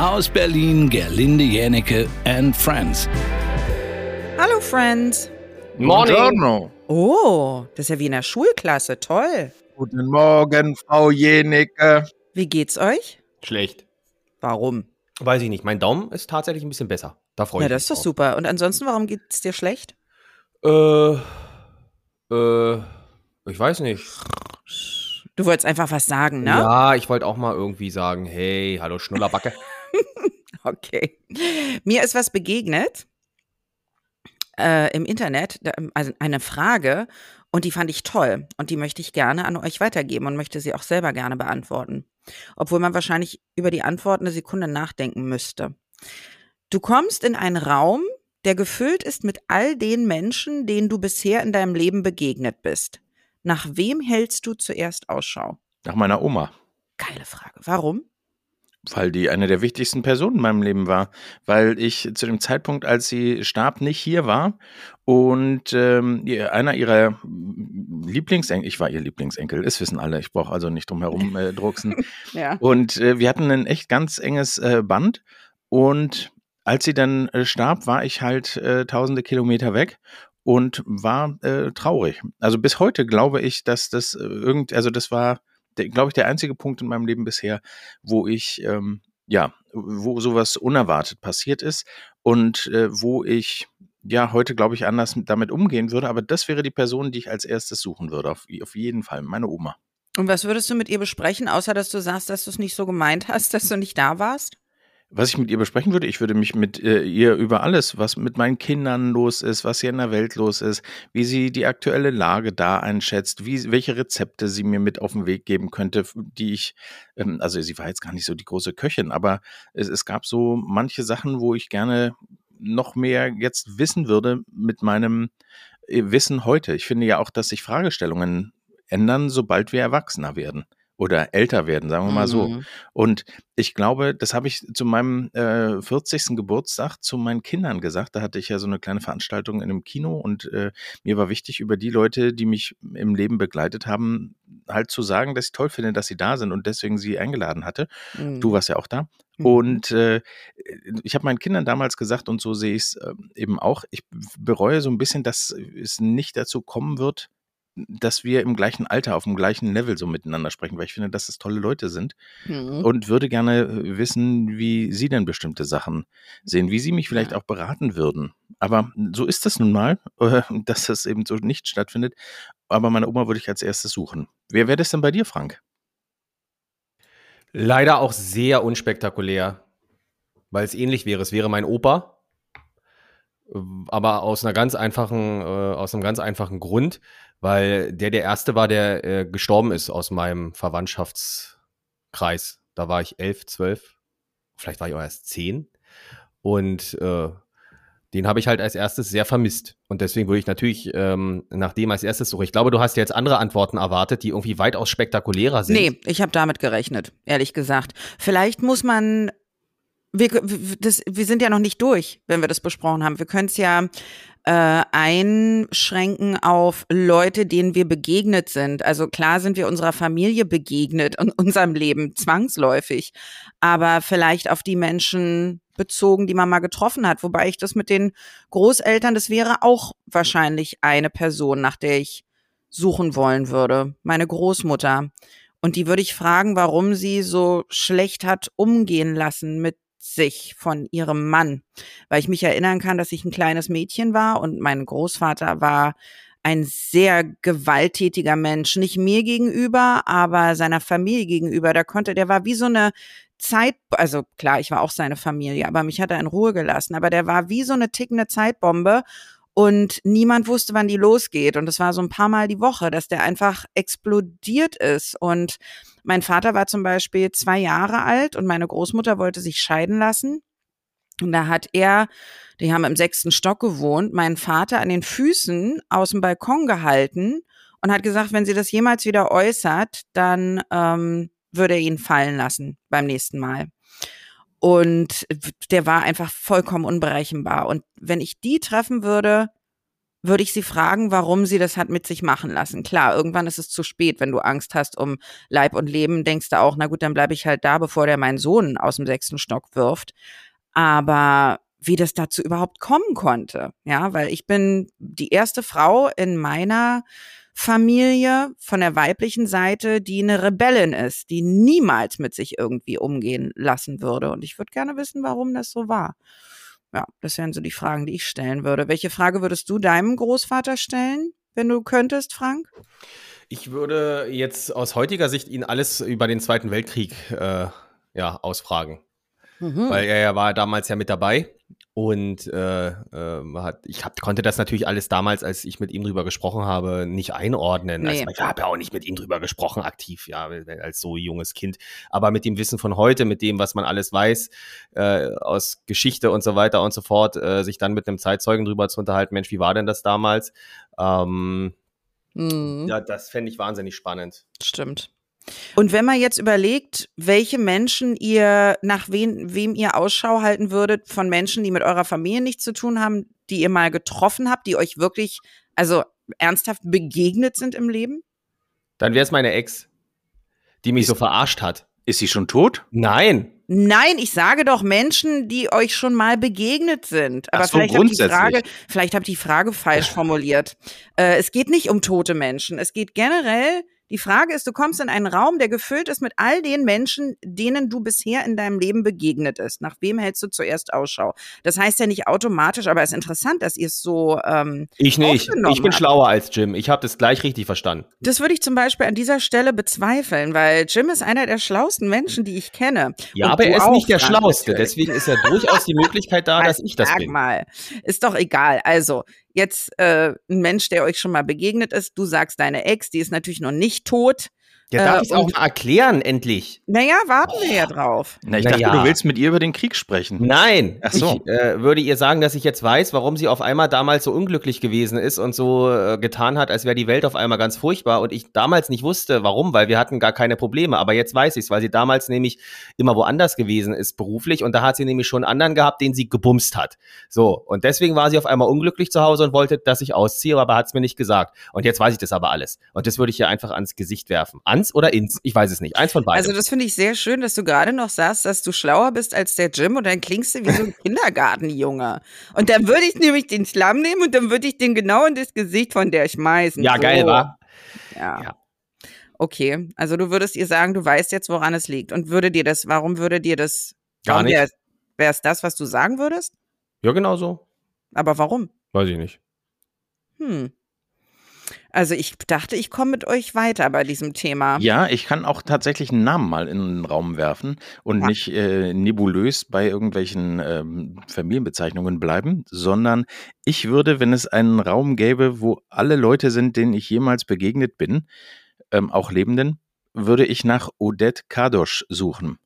Aus Berlin, Gerlinde Jänecke and Friends. Hallo, Friends. Morning. Buongiorno. Oh, das ist ja wie in der Schulklasse. Toll. Guten Morgen, Frau Jenecke. Wie geht's euch? Schlecht. Warum? Weiß ich nicht. Mein Daumen ist tatsächlich ein bisschen besser. Da freue Ja, ich das ist doch mich super. Und ansonsten, warum geht's dir schlecht? Äh, äh, ich weiß nicht. Du wolltest einfach was sagen, ne? Ja, ich wollte auch mal irgendwie sagen, hey, hallo Schnullerbacke. Okay. Mir ist was begegnet äh, im Internet, da- also eine Frage, und die fand ich toll. Und die möchte ich gerne an euch weitergeben und möchte sie auch selber gerne beantworten. Obwohl man wahrscheinlich über die Antwort eine Sekunde nachdenken müsste. Du kommst in einen Raum, der gefüllt ist mit all den Menschen, denen du bisher in deinem Leben begegnet bist. Nach wem hältst du zuerst Ausschau? Nach meiner Oma. Geile Frage. Warum? Weil die eine der wichtigsten Personen in meinem Leben war. Weil ich zu dem Zeitpunkt, als sie starb, nicht hier war. Und ähm, einer ihrer Lieblingsenkel, ich war ihr Lieblingsenkel, das wissen alle, ich brauche also nicht drum herum äh, drucksen. Ja. Und äh, wir hatten ein echt ganz enges äh, Band. Und als sie dann äh, starb, war ich halt äh, tausende Kilometer weg und war äh, traurig. Also bis heute glaube ich, dass das irgend, also das war, glaube ich, der einzige Punkt in meinem Leben bisher, wo ich, ähm, ja, wo sowas unerwartet passiert ist und äh, wo ich ja heute, glaube ich, anders damit umgehen würde. Aber das wäre die Person, die ich als erstes suchen würde, auf, auf jeden Fall, meine Oma. Und was würdest du mit ihr besprechen, außer dass du sagst, dass du es nicht so gemeint hast, dass du nicht da warst? Was ich mit ihr besprechen würde, ich würde mich mit äh, ihr über alles, was mit meinen Kindern los ist, was hier in der Welt los ist, wie sie die aktuelle Lage da einschätzt, wie, welche Rezepte sie mir mit auf den Weg geben könnte, die ich, ähm, also sie war jetzt gar nicht so die große Köchin, aber es, es gab so manche Sachen, wo ich gerne noch mehr jetzt wissen würde mit meinem äh, Wissen heute. Ich finde ja auch, dass sich Fragestellungen ändern, sobald wir erwachsener werden oder älter werden, sagen wir mal so. Mhm. Und ich glaube, das habe ich zu meinem äh, 40. Geburtstag zu meinen Kindern gesagt. Da hatte ich ja so eine kleine Veranstaltung in einem Kino und äh, mir war wichtig, über die Leute, die mich im Leben begleitet haben, halt zu sagen, dass ich toll finde, dass sie da sind und deswegen sie eingeladen hatte. Mhm. Du warst ja auch da. Mhm. Und äh, ich habe meinen Kindern damals gesagt, und so sehe ich es äh, eben auch, ich bereue so ein bisschen, dass es nicht dazu kommen wird, dass wir im gleichen Alter, auf dem gleichen Level so miteinander sprechen, weil ich finde, dass es tolle Leute sind Mhm. und würde gerne äh, wissen, wie Sie denn bestimmte Sachen sehen, wie Sie mich vielleicht Ja. auch beraten würden. Aber so ist das nun mal, äh, dass das eben so nicht stattfindet. Aber meine Oma würde ich als erstes suchen. Wer wäre das denn bei dir, Frank? Leider auch sehr unspektakulär, weil es ähnlich wäre. Es wäre mein Opa, aber aus einer ganz einfachen, äh, aus einem ganz einfachen Grund, weil der der erste war, der äh, gestorben ist aus meinem Verwandtschaftskreis. Da war ich elf, zwölf, vielleicht war ich auch erst zehn und äh, den habe ich halt als erstes sehr vermisst. Und deswegen würde ich natürlich ähm, nach dem als erstes suchen. Ich glaube, du hast jetzt andere Antworten erwartet, die irgendwie weitaus spektakulärer sind. Nee, ich habe damit gerechnet, ehrlich gesagt. Vielleicht muss man. Wir, das, wir sind ja noch nicht durch, wenn wir das besprochen haben. Wir können es ja äh, einschränken auf Leute, denen wir begegnet sind. Also klar sind wir unserer Familie begegnet und unserem Leben zwangsläufig, aber vielleicht auf die Menschen bezogen, die man mal getroffen hat. Wobei ich das mit den Großeltern, das wäre auch wahrscheinlich eine Person, nach der ich suchen wollen würde. Meine Großmutter. Und die würde ich fragen, warum sie so schlecht hat umgehen lassen mit sich von ihrem Mann. Weil ich mich erinnern kann, dass ich ein kleines Mädchen war und mein Großvater war ein sehr gewalttätiger Mensch. Nicht mir gegenüber, aber seiner Familie gegenüber. Da konnte, der war wie so eine Zeit, also klar, ich war auch seine Familie, aber mich hat er in Ruhe gelassen. Aber der war wie so eine tickende Zeitbombe und niemand wusste, wann die losgeht. Und es war so ein paar Mal die Woche, dass der einfach explodiert ist. Und mein Vater war zum Beispiel zwei Jahre alt und meine Großmutter wollte sich scheiden lassen. Und da hat er, die haben im sechsten Stock gewohnt, meinen Vater an den Füßen aus dem Balkon gehalten und hat gesagt, wenn sie das jemals wieder äußert, dann ähm, würde er ihn fallen lassen beim nächsten Mal. Und der war einfach vollkommen unberechenbar. Und wenn ich die treffen würde, würde ich sie fragen, warum sie das hat mit sich machen lassen. Klar, irgendwann ist es zu spät, wenn du Angst hast um Leib und Leben, denkst du auch, na gut, dann bleibe ich halt da, bevor der meinen Sohn aus dem sechsten Stock wirft. Aber wie das dazu überhaupt kommen konnte, ja, weil ich bin die erste Frau in meiner Familie von der weiblichen Seite, die eine Rebellin ist, die niemals mit sich irgendwie umgehen lassen würde. Und ich würde gerne wissen, warum das so war. Ja, das wären so die Fragen, die ich stellen würde. Welche Frage würdest du deinem Großvater stellen, wenn du könntest, Frank? Ich würde jetzt aus heutiger Sicht ihn alles über den Zweiten Weltkrieg äh, ja, ausfragen. Mhm. Weil er ja war damals ja mit dabei und äh, äh, hat, ich hab, konnte das natürlich alles damals, als ich mit ihm drüber gesprochen habe, nicht einordnen. Nee. Also, ich habe ja auch nicht mit ihm drüber gesprochen, aktiv, ja, als so junges Kind. Aber mit dem Wissen von heute, mit dem, was man alles weiß, äh, aus Geschichte und so weiter und so fort, äh, sich dann mit einem Zeitzeugen drüber zu unterhalten, Mensch, wie war denn das damals? Ähm, mhm. Ja, das fände ich wahnsinnig spannend. Stimmt. Und wenn man jetzt überlegt, welche Menschen ihr, nach wen, wem ihr Ausschau halten würdet, von Menschen, die mit eurer Familie nichts zu tun haben, die ihr mal getroffen habt, die euch wirklich, also ernsthaft begegnet sind im Leben? Dann wäre es meine Ex, die mich ist, so verarscht hat. Ist sie schon tot? Nein. Nein, ich sage doch Menschen, die euch schon mal begegnet sind. Aber so, vielleicht habe ich die Frage, vielleicht habe ich die Frage falsch formuliert. Äh, es geht nicht um tote Menschen. Es geht generell die Frage ist, du kommst in einen Raum, der gefüllt ist mit all den Menschen, denen du bisher in deinem Leben begegnet ist. Nach wem hältst du zuerst Ausschau? Das heißt ja nicht automatisch, aber es ist interessant, dass ihr es so. Ähm, ich nicht. Ich bin habt. schlauer als Jim. Ich habe das gleich richtig verstanden. Das würde ich zum Beispiel an dieser Stelle bezweifeln, weil Jim ist einer der schlauesten Menschen, die ich kenne. Ja, Und aber er ist nicht der Schlauste. Natürlich. Deswegen ist ja durchaus die Möglichkeit da, dass ich das sag bin. mal. Ist doch egal. Also, jetzt äh, ein Mensch, der euch schon mal begegnet ist, du sagst deine Ex, die ist natürlich noch nicht tot. Ja, darf äh, ich auch mal erklären, endlich? Naja, warten oh. wir ja drauf. Na, ich naja. dachte, du willst mit ihr über den Krieg sprechen. Nein. Ach so. Ich äh, würde ihr sagen, dass ich jetzt weiß, warum sie auf einmal damals so unglücklich gewesen ist und so äh, getan hat, als wäre die Welt auf einmal ganz furchtbar und ich damals nicht wusste, warum, weil wir hatten gar keine Probleme. Aber jetzt weiß ich es, weil sie damals nämlich immer woanders gewesen ist beruflich und da hat sie nämlich schon einen anderen gehabt, den sie gebumst hat. So, und deswegen war sie auf einmal unglücklich zu Hause und wollte, dass ich ausziehe, aber hat es mir nicht gesagt. Und jetzt weiß ich das aber alles. Und das würde ich ihr einfach ans Gesicht werfen. An ans oder ins? Ich weiß es nicht. Eins von beiden. Also das finde ich sehr schön, dass du gerade noch sagst, dass du schlauer bist als der Jim und dann klingst du wie so ein Kindergartenjunge. Und dann würde ich nämlich den Schlamm nehmen und dann würde ich den genau in das Gesicht von der schmeißen. Ja, so. geil, wa? Ja. ja. Okay, also du würdest ihr sagen, du weißt jetzt, woran es liegt. Und würde dir das, warum würde dir das, gar nicht? Wäre es das, was du sagen würdest? Ja, genau so. Aber warum? Weiß ich nicht. Hm. Also ich dachte, ich komme mit euch weiter bei diesem Thema. Ja, ich kann auch tatsächlich einen Namen mal in den Raum werfen und ja. nicht äh, nebulös bei irgendwelchen ähm, Familienbezeichnungen bleiben, sondern ich würde, wenn es einen Raum gäbe, wo alle Leute sind, denen ich jemals begegnet bin, ähm, auch Lebenden, würde ich nach Odette Kadosch suchen.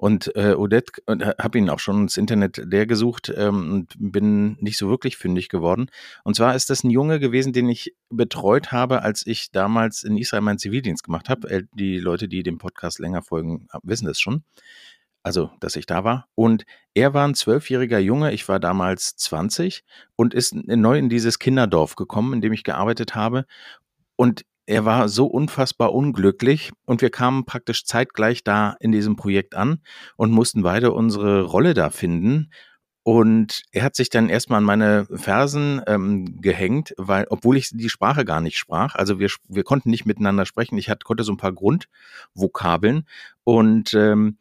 Und äh, Odette, und äh, habe ihn auch schon ins Internet leer gesucht ähm, und bin nicht so wirklich fündig geworden. Und zwar ist das ein Junge gewesen, den ich betreut habe, als ich damals in Israel meinen Zivildienst gemacht habe. Die Leute, die dem Podcast länger folgen, wissen das schon. Also, dass ich da war. Und er war ein zwölfjähriger Junge, ich war damals 20 und ist neu in dieses Kinderdorf gekommen, in dem ich gearbeitet habe. Und er war so unfassbar unglücklich und wir kamen praktisch zeitgleich da in diesem Projekt an und mussten beide unsere Rolle da finden. Und er hat sich dann erstmal an meine Fersen ähm, gehängt, weil, obwohl ich die Sprache gar nicht sprach, also wir, wir konnten nicht miteinander sprechen. Ich hatte, konnte so ein paar Grundvokabeln und ähm,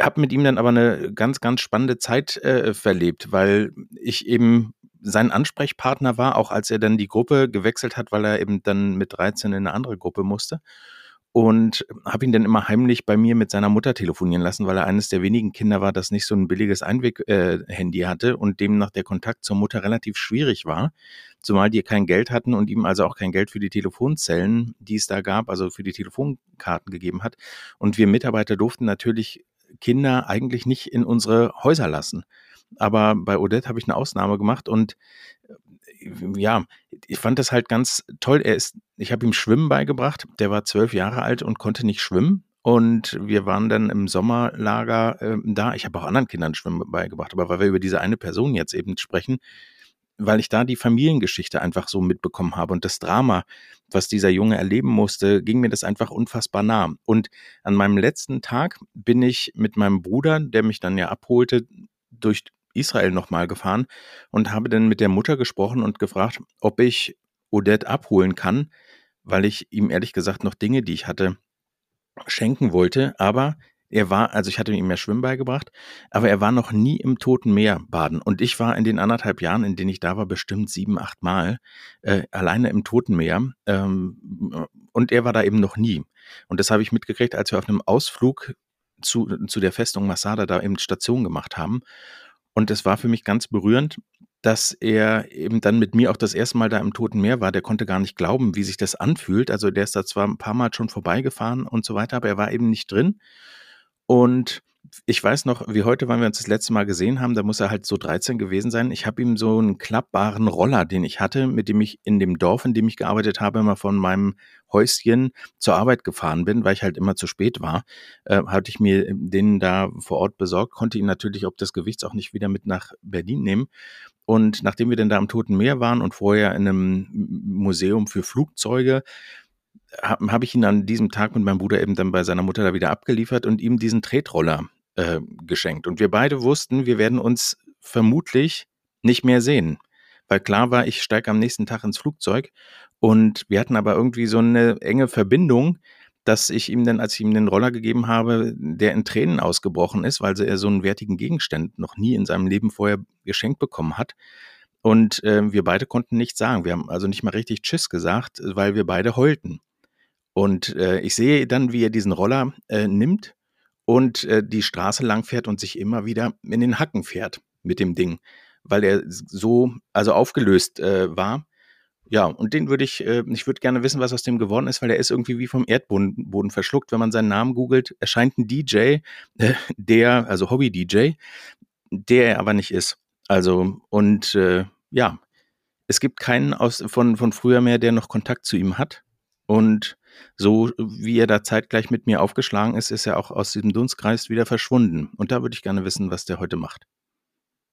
habe mit ihm dann aber eine ganz, ganz spannende Zeit äh, verlebt, weil ich eben sein Ansprechpartner war, auch als er dann die Gruppe gewechselt hat, weil er eben dann mit 13 in eine andere Gruppe musste. Und habe ihn dann immer heimlich bei mir mit seiner Mutter telefonieren lassen, weil er eines der wenigen Kinder war, das nicht so ein billiges Einweg-Handy äh, hatte und demnach der Kontakt zur Mutter relativ schwierig war, zumal die kein Geld hatten und ihm also auch kein Geld für die Telefonzellen, die es da gab, also für die Telefonkarten gegeben hat. Und wir Mitarbeiter durften natürlich Kinder eigentlich nicht in unsere Häuser lassen. Aber bei Odette habe ich eine Ausnahme gemacht und äh, ja, ich fand das halt ganz toll. Er ist, ich habe ihm Schwimmen beigebracht. Der war zwölf Jahre alt und konnte nicht schwimmen. Und wir waren dann im Sommerlager äh, da. Ich habe auch anderen Kindern Schwimmen beigebracht, aber weil wir über diese eine Person jetzt eben sprechen, weil ich da die Familiengeschichte einfach so mitbekommen habe und das Drama, was dieser Junge erleben musste, ging mir das einfach unfassbar nah. Und an meinem letzten Tag bin ich mit meinem Bruder, der mich dann ja abholte, durch Israel nochmal gefahren und habe dann mit der Mutter gesprochen und gefragt, ob ich Odette abholen kann, weil ich ihm ehrlich gesagt noch Dinge, die ich hatte, schenken wollte. Aber er war, also ich hatte ihm mehr Schwimmen beigebracht, aber er war noch nie im Toten Meer baden. Und ich war in den anderthalb Jahren, in denen ich da war, bestimmt sieben, acht Mal äh, alleine im Toten Meer. Ähm, und er war da eben noch nie. Und das habe ich mitgekriegt, als wir auf einem Ausflug zu, zu der Festung Masada da eben Station gemacht haben. Und es war für mich ganz berührend, dass er eben dann mit mir auch das erste Mal da im Toten Meer war. Der konnte gar nicht glauben, wie sich das anfühlt. Also der ist da zwar ein paar Mal schon vorbeigefahren und so weiter, aber er war eben nicht drin. Und ich weiß noch, wie heute, wann wir uns das letzte Mal gesehen haben, da muss er halt so 13 gewesen sein. Ich habe ihm so einen klappbaren Roller, den ich hatte, mit dem ich in dem Dorf, in dem ich gearbeitet habe, immer von meinem Häuschen zur Arbeit gefahren bin, weil ich halt immer zu spät war, äh, hatte ich mir den da vor Ort besorgt, konnte ihn natürlich ob des Gewichts auch nicht wieder mit nach Berlin nehmen. Und nachdem wir dann da am Toten Meer waren und vorher in einem Museum für Flugzeuge, habe hab ich ihn an diesem Tag mit meinem Bruder eben dann bei seiner Mutter da wieder abgeliefert und ihm diesen Tretroller äh, geschenkt. Und wir beide wussten, wir werden uns vermutlich nicht mehr sehen. Weil klar war, ich steige am nächsten Tag ins Flugzeug und wir hatten aber irgendwie so eine enge Verbindung, dass ich ihm dann, als ich ihm den Roller gegeben habe, der in Tränen ausgebrochen ist, weil er so einen wertigen Gegenstand noch nie in seinem Leben vorher geschenkt bekommen hat. Und äh, wir beide konnten nichts sagen. Wir haben also nicht mal richtig Tschüss gesagt, weil wir beide heulten. Und äh, ich sehe dann, wie er diesen Roller äh, nimmt und äh, die Straße lang fährt und sich immer wieder in den Hacken fährt mit dem Ding, weil er so also aufgelöst äh, war. Ja, und den würde ich, äh, ich würde gerne wissen, was aus dem geworden ist, weil er ist irgendwie wie vom Erdboden Boden verschluckt. Wenn man seinen Namen googelt, erscheint ein DJ, äh, der, also Hobby-DJ, der er aber nicht ist. Also, und äh, ja, es gibt keinen aus, von, von früher mehr, der noch Kontakt zu ihm hat. Und so wie er da zeitgleich mit mir aufgeschlagen ist, ist er auch aus diesem Dunstkreis wieder verschwunden. Und da würde ich gerne wissen, was der heute macht.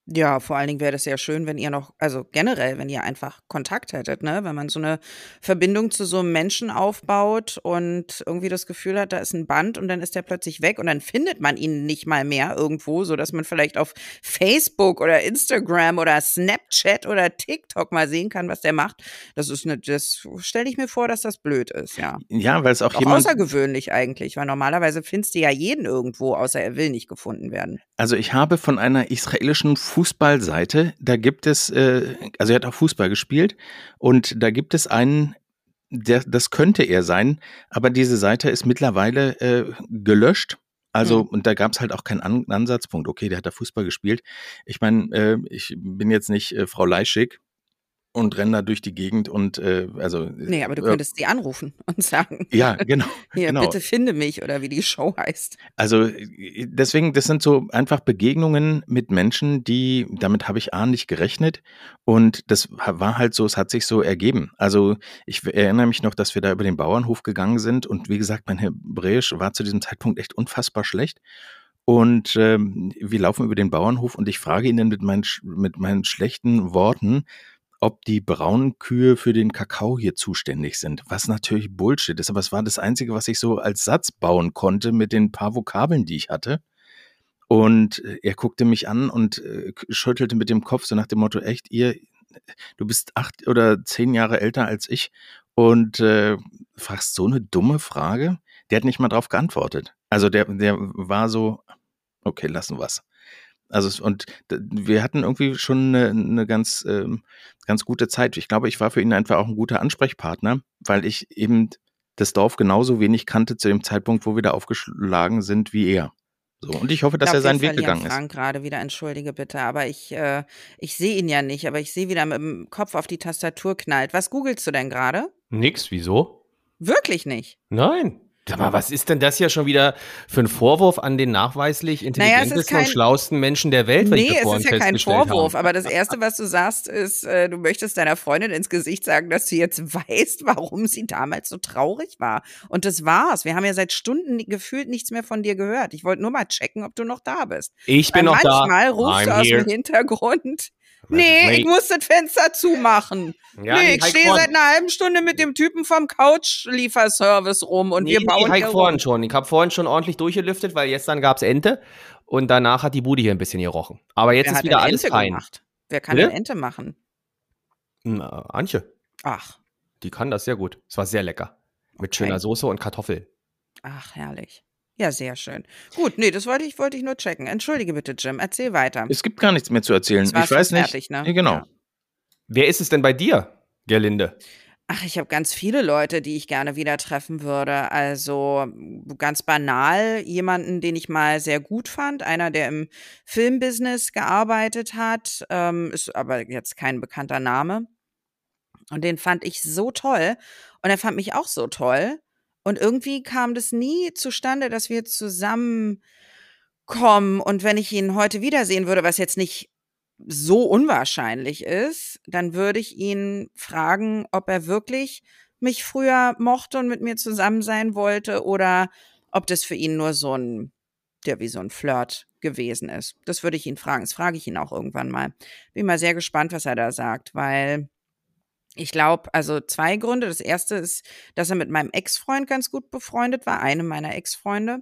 Ja, vor allen Dingen wäre das ja schön, wenn ihr noch, also generell, wenn ihr einfach Kontakt hättet, ne? Wenn man so eine Verbindung zu so einem Menschen aufbaut und irgendwie das Gefühl hat, da ist ein Band und dann ist der plötzlich weg und dann findet man ihn nicht mal mehr irgendwo, so dass man vielleicht auf Facebook oder Instagram oder Snapchat oder TikTok mal sehen kann, was der macht. Das ist eine, das stelle ich mir vor, dass das blöd ist, ja. Ja, weil es auch, auch jemand. außergewöhnlich eigentlich, weil normalerweise findest du ja jeden irgendwo, außer er will nicht gefunden werden. Also ich habe von einer israelischen Fußballseite, da gibt es, äh, also er hat auch Fußball gespielt und da gibt es einen, der, das könnte er sein, aber diese Seite ist mittlerweile äh, gelöscht. Also, mhm. und da gab es halt auch keinen An Ansatzpunkt. Okay, der hat da Fußball gespielt. Ich meine, äh, ich bin jetzt nicht äh, Frau Leischig, und rennen da durch die Gegend und äh, also. Nee, aber du könntest äh, sie anrufen und sagen. Ja, genau. Hier, genau. bitte finde mich oder wie die Show heißt. Also deswegen, das sind so einfach Begegnungen mit Menschen, die, damit habe ich A nicht gerechnet und das war halt so, es hat sich so ergeben. Also ich erinnere mich noch, dass wir da über den Bauernhof gegangen sind und wie gesagt, mein Hebräisch war zu diesem Zeitpunkt echt unfassbar schlecht. Und ähm, wir laufen über den Bauernhof und ich frage ihn dann mit meinen, mit meinen schlechten Worten, ob die braunen Kühe für den Kakao hier zuständig sind, was natürlich Bullshit ist, aber es war das Einzige, was ich so als Satz bauen konnte mit den paar Vokabeln, die ich hatte. Und äh, er guckte mich an und äh, schüttelte mit dem Kopf so nach dem Motto, echt, ihr, du bist acht oder zehn Jahre älter als ich und äh, fragst so eine dumme Frage? Der hat nicht mal drauf geantwortet. Also der, der war so, okay, lassen wir's. Also und wir hatten irgendwie schon eine, eine ganz, ähm, ganz gute Zeit. Ich glaube, ich war für ihn einfach auch ein guter Ansprechpartner, weil ich eben das Dorf genauso wenig kannte zu dem Zeitpunkt, wo wir da aufgeschlagen sind, wie er. So, und ich hoffe, dass ich er seinen Weg gegangen Frank ist. gerade wieder, entschuldige bitte, aber ich, äh, ich sehe ihn ja nicht, aber ich sehe, wie er mit dem Kopf auf die Tastatur knallt. Was googelst du denn gerade? Nix, wieso? Wirklich nicht? Nein. Sag mal, was ist denn das hier schon wieder für ein Vorwurf an den nachweislich intelligentesten naja, und schlauesten Menschen der Welt? Nee, es ist ja kein Vorwurf, haben. aber das Erste, was du sagst, ist, äh, du möchtest deiner Freundin ins Gesicht sagen, dass du jetzt weißt, warum sie damals so traurig war. Und das war's. Wir haben ja seit Stunden gefühlt nichts mehr von dir gehört. Ich wollte nur mal checken, ob du noch da bist. Ich bin Weil noch manchmal da. Manchmal rufst I'm du aus here. dem Hintergrund Nee, Nee. ich muss das Fenster zumachen. Ja, nee, nee, ich stehe seit einer halben Stunde mit dem Typen vom Couch-Lieferservice rum und wir bauen nee, Heik vorhin schon. Ich habe vorhin schon ordentlich durchgelüftet, weil gestern gab's Ente und danach hat die Bude hier ein bisschen gerochen. Aber jetzt Wer ist wieder alles Ente fein. gemacht? Wer kann Bitte? denn Ente machen? Na, Antje, Ach, die kann das sehr gut. Es war sehr lecker. Mit schöner Okay. Soße und Kartoffeln. ach, herrlich. Ja, sehr schön. Gut, nee, das wollte ich, wollte ich nur checken. Entschuldige bitte, Jim, erzähl weiter. Es gibt gar nichts mehr zu erzählen. Ich weiß nicht. fertig, ne? Ja, genau. Ja. Wer ist es denn bei dir, Gerlinde? Ach, ich habe ganz viele Leute, die ich gerne wieder treffen würde. Also ganz banal, jemanden, den ich mal sehr gut fand, einer, der im Filmbusiness gearbeitet hat, ähm, ist aber jetzt kein bekannter Name. Und den fand ich so toll. Und er fand mich auch so toll. Und irgendwie kam das nie zustande, dass wir zusammenkommen. Und wenn ich ihn heute wiedersehen würde, was jetzt nicht so unwahrscheinlich ist, dann würde ich ihn fragen, ob er wirklich mich früher mochte und mit mir zusammen sein wollte oder ob das für ihn nur so ein, der wie so ein Flirt gewesen ist. Das würde ich ihn fragen. Das frage ich ihn auch irgendwann mal. Bin mal sehr gespannt, was er da sagt, weil ich glaube, also zwei Gründe. Das erste ist, dass er mit meinem Ex-Freund ganz gut befreundet war, einem meiner Ex-Freunde.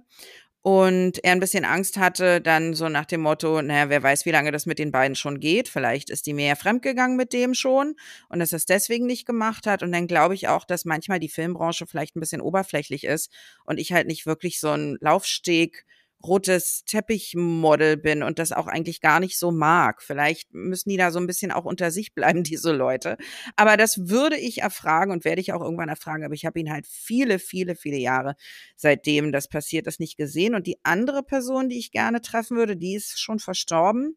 Und er ein bisschen Angst hatte, dann so nach dem Motto, naja, wer weiß, wie lange das mit den beiden schon geht. Vielleicht ist die ja fremdgegangen mit dem schon und dass er es deswegen nicht gemacht hat. Und dann glaube ich auch, dass manchmal die Filmbranche vielleicht ein bisschen oberflächlich ist und ich halt nicht wirklich so ein Laufsteg rotes Teppichmodel bin und das auch eigentlich gar nicht so mag. Vielleicht müssen die da so ein bisschen auch unter sich bleiben, diese Leute. Aber das würde ich erfragen und werde ich auch irgendwann erfragen. Aber ich habe ihn halt viele, viele, viele Jahre seitdem das passiert ist nicht gesehen. Und die andere Person, die ich gerne treffen würde, die ist schon verstorben.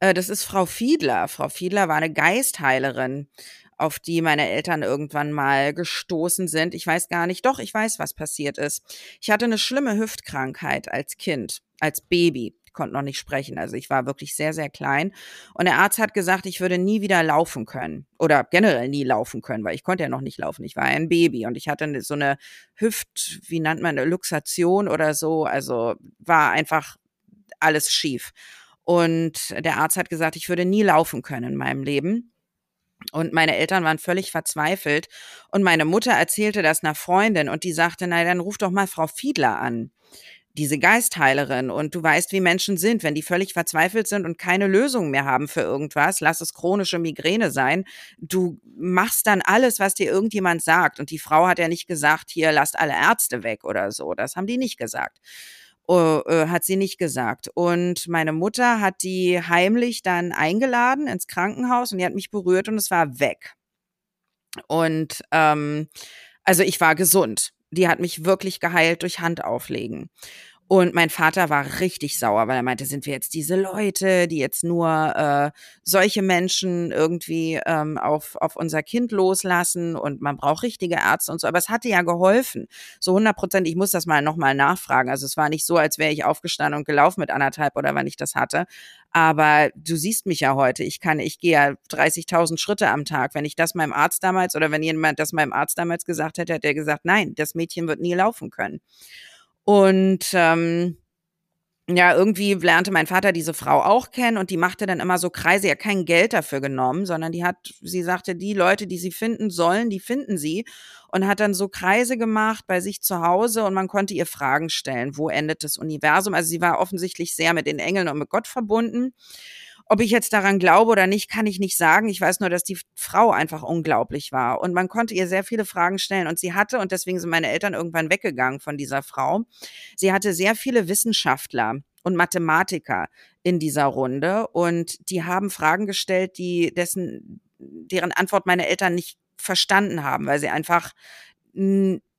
Äh, Das ist Frau Fiedler. Frau Fiedler war eine Geistheilerin, auf die meine Eltern irgendwann mal gestoßen sind. Ich weiß gar nicht, doch, ich weiß, was passiert ist. Ich hatte eine schlimme Hüftkrankheit als Kind, als Baby. Konnte noch nicht sprechen, also ich war wirklich sehr, sehr klein. Und der Arzt hat gesagt, ich würde nie wieder laufen können oder generell nie laufen können, weil ich konnte ja noch nicht laufen. Ich war ein Baby und ich hatte eine- so eine Hüft, wie nennt man, eine Luxation oder so. Also war einfach alles schief. Und der Arzt hat gesagt, ich würde nie laufen können in meinem Leben. Und meine Eltern waren völlig verzweifelt. Und meine Mutter erzählte das einer Freundin und die sagte, na dann ruf doch mal Frau Fiedler an, diese Geistheilerin. Und du weißt, wie Menschen sind, wenn die völlig verzweifelt sind und keine Lösung mehr haben für irgendwas, lass es chronische Migräne sein. Du machst dann alles, was dir irgendjemand sagt. Und die Frau hat ja nicht gesagt, hier lasst alle Ärzte weg oder so. Das haben die nicht gesagt äh, hat sie nicht gesagt. Und meine Mutter hat die heimlich dann eingeladen ins Krankenhaus und die hat mich berührt und es war weg. Und ähm, also ich war gesund. Die hat mich wirklich geheilt durch Handauflegen. Und mein Vater war richtig sauer, weil er meinte, sind wir jetzt diese Leute, die jetzt nur äh, solche Menschen irgendwie ähm, auf, auf unser Kind loslassen und man braucht richtige Ärzte und so. Aber es hatte ja geholfen. So 100 Prozent, ich muss das mal nochmal nachfragen. Also es war nicht so, als wäre ich aufgestanden und gelaufen mit anderthalb oder wann ich das hatte. Aber du siehst mich ja heute. Ich kann, ich gehe ja 30.000 Schritte am Tag. Wenn ich das meinem Arzt damals oder wenn jemand das meinem Arzt damals gesagt hätte, hätte er gesagt, nein, das Mädchen wird nie laufen können. Und ähm, ja, irgendwie lernte mein Vater diese Frau auch kennen und die machte dann immer so Kreise, ja kein Geld dafür genommen, sondern die hat, sie sagte, die Leute, die sie finden sollen, die finden sie und hat dann so Kreise gemacht bei sich zu Hause und man konnte ihr Fragen stellen, wo endet das Universum? Also sie war offensichtlich sehr mit den Engeln und mit Gott verbunden. Ob ich jetzt daran glaube oder nicht, kann ich nicht sagen. Ich weiß nur, dass die Frau einfach unglaublich war. Und man konnte ihr sehr viele Fragen stellen. Und sie hatte, und deswegen sind meine Eltern irgendwann weggegangen von dieser Frau, sie hatte sehr viele Wissenschaftler und Mathematiker in dieser Runde. Und die haben Fragen gestellt, die dessen, deren Antwort meine Eltern nicht verstanden haben, weil sie einfach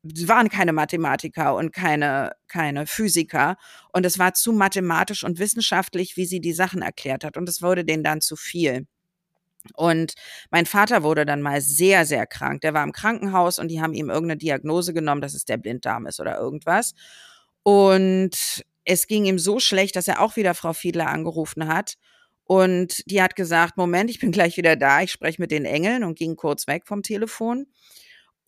sie waren keine Mathematiker und keine, keine Physiker. Und es war zu mathematisch und wissenschaftlich, wie sie die Sachen erklärt hat. Und es wurde denen dann zu viel. Und mein Vater wurde dann mal sehr, sehr krank. Der war im Krankenhaus und die haben ihm irgendeine Diagnose genommen, dass es der Blinddarm ist oder irgendwas. Und es ging ihm so schlecht, dass er auch wieder Frau Fiedler angerufen hat. Und die hat gesagt, Moment, ich bin gleich wieder da, ich spreche mit den Engeln und ging kurz weg vom Telefon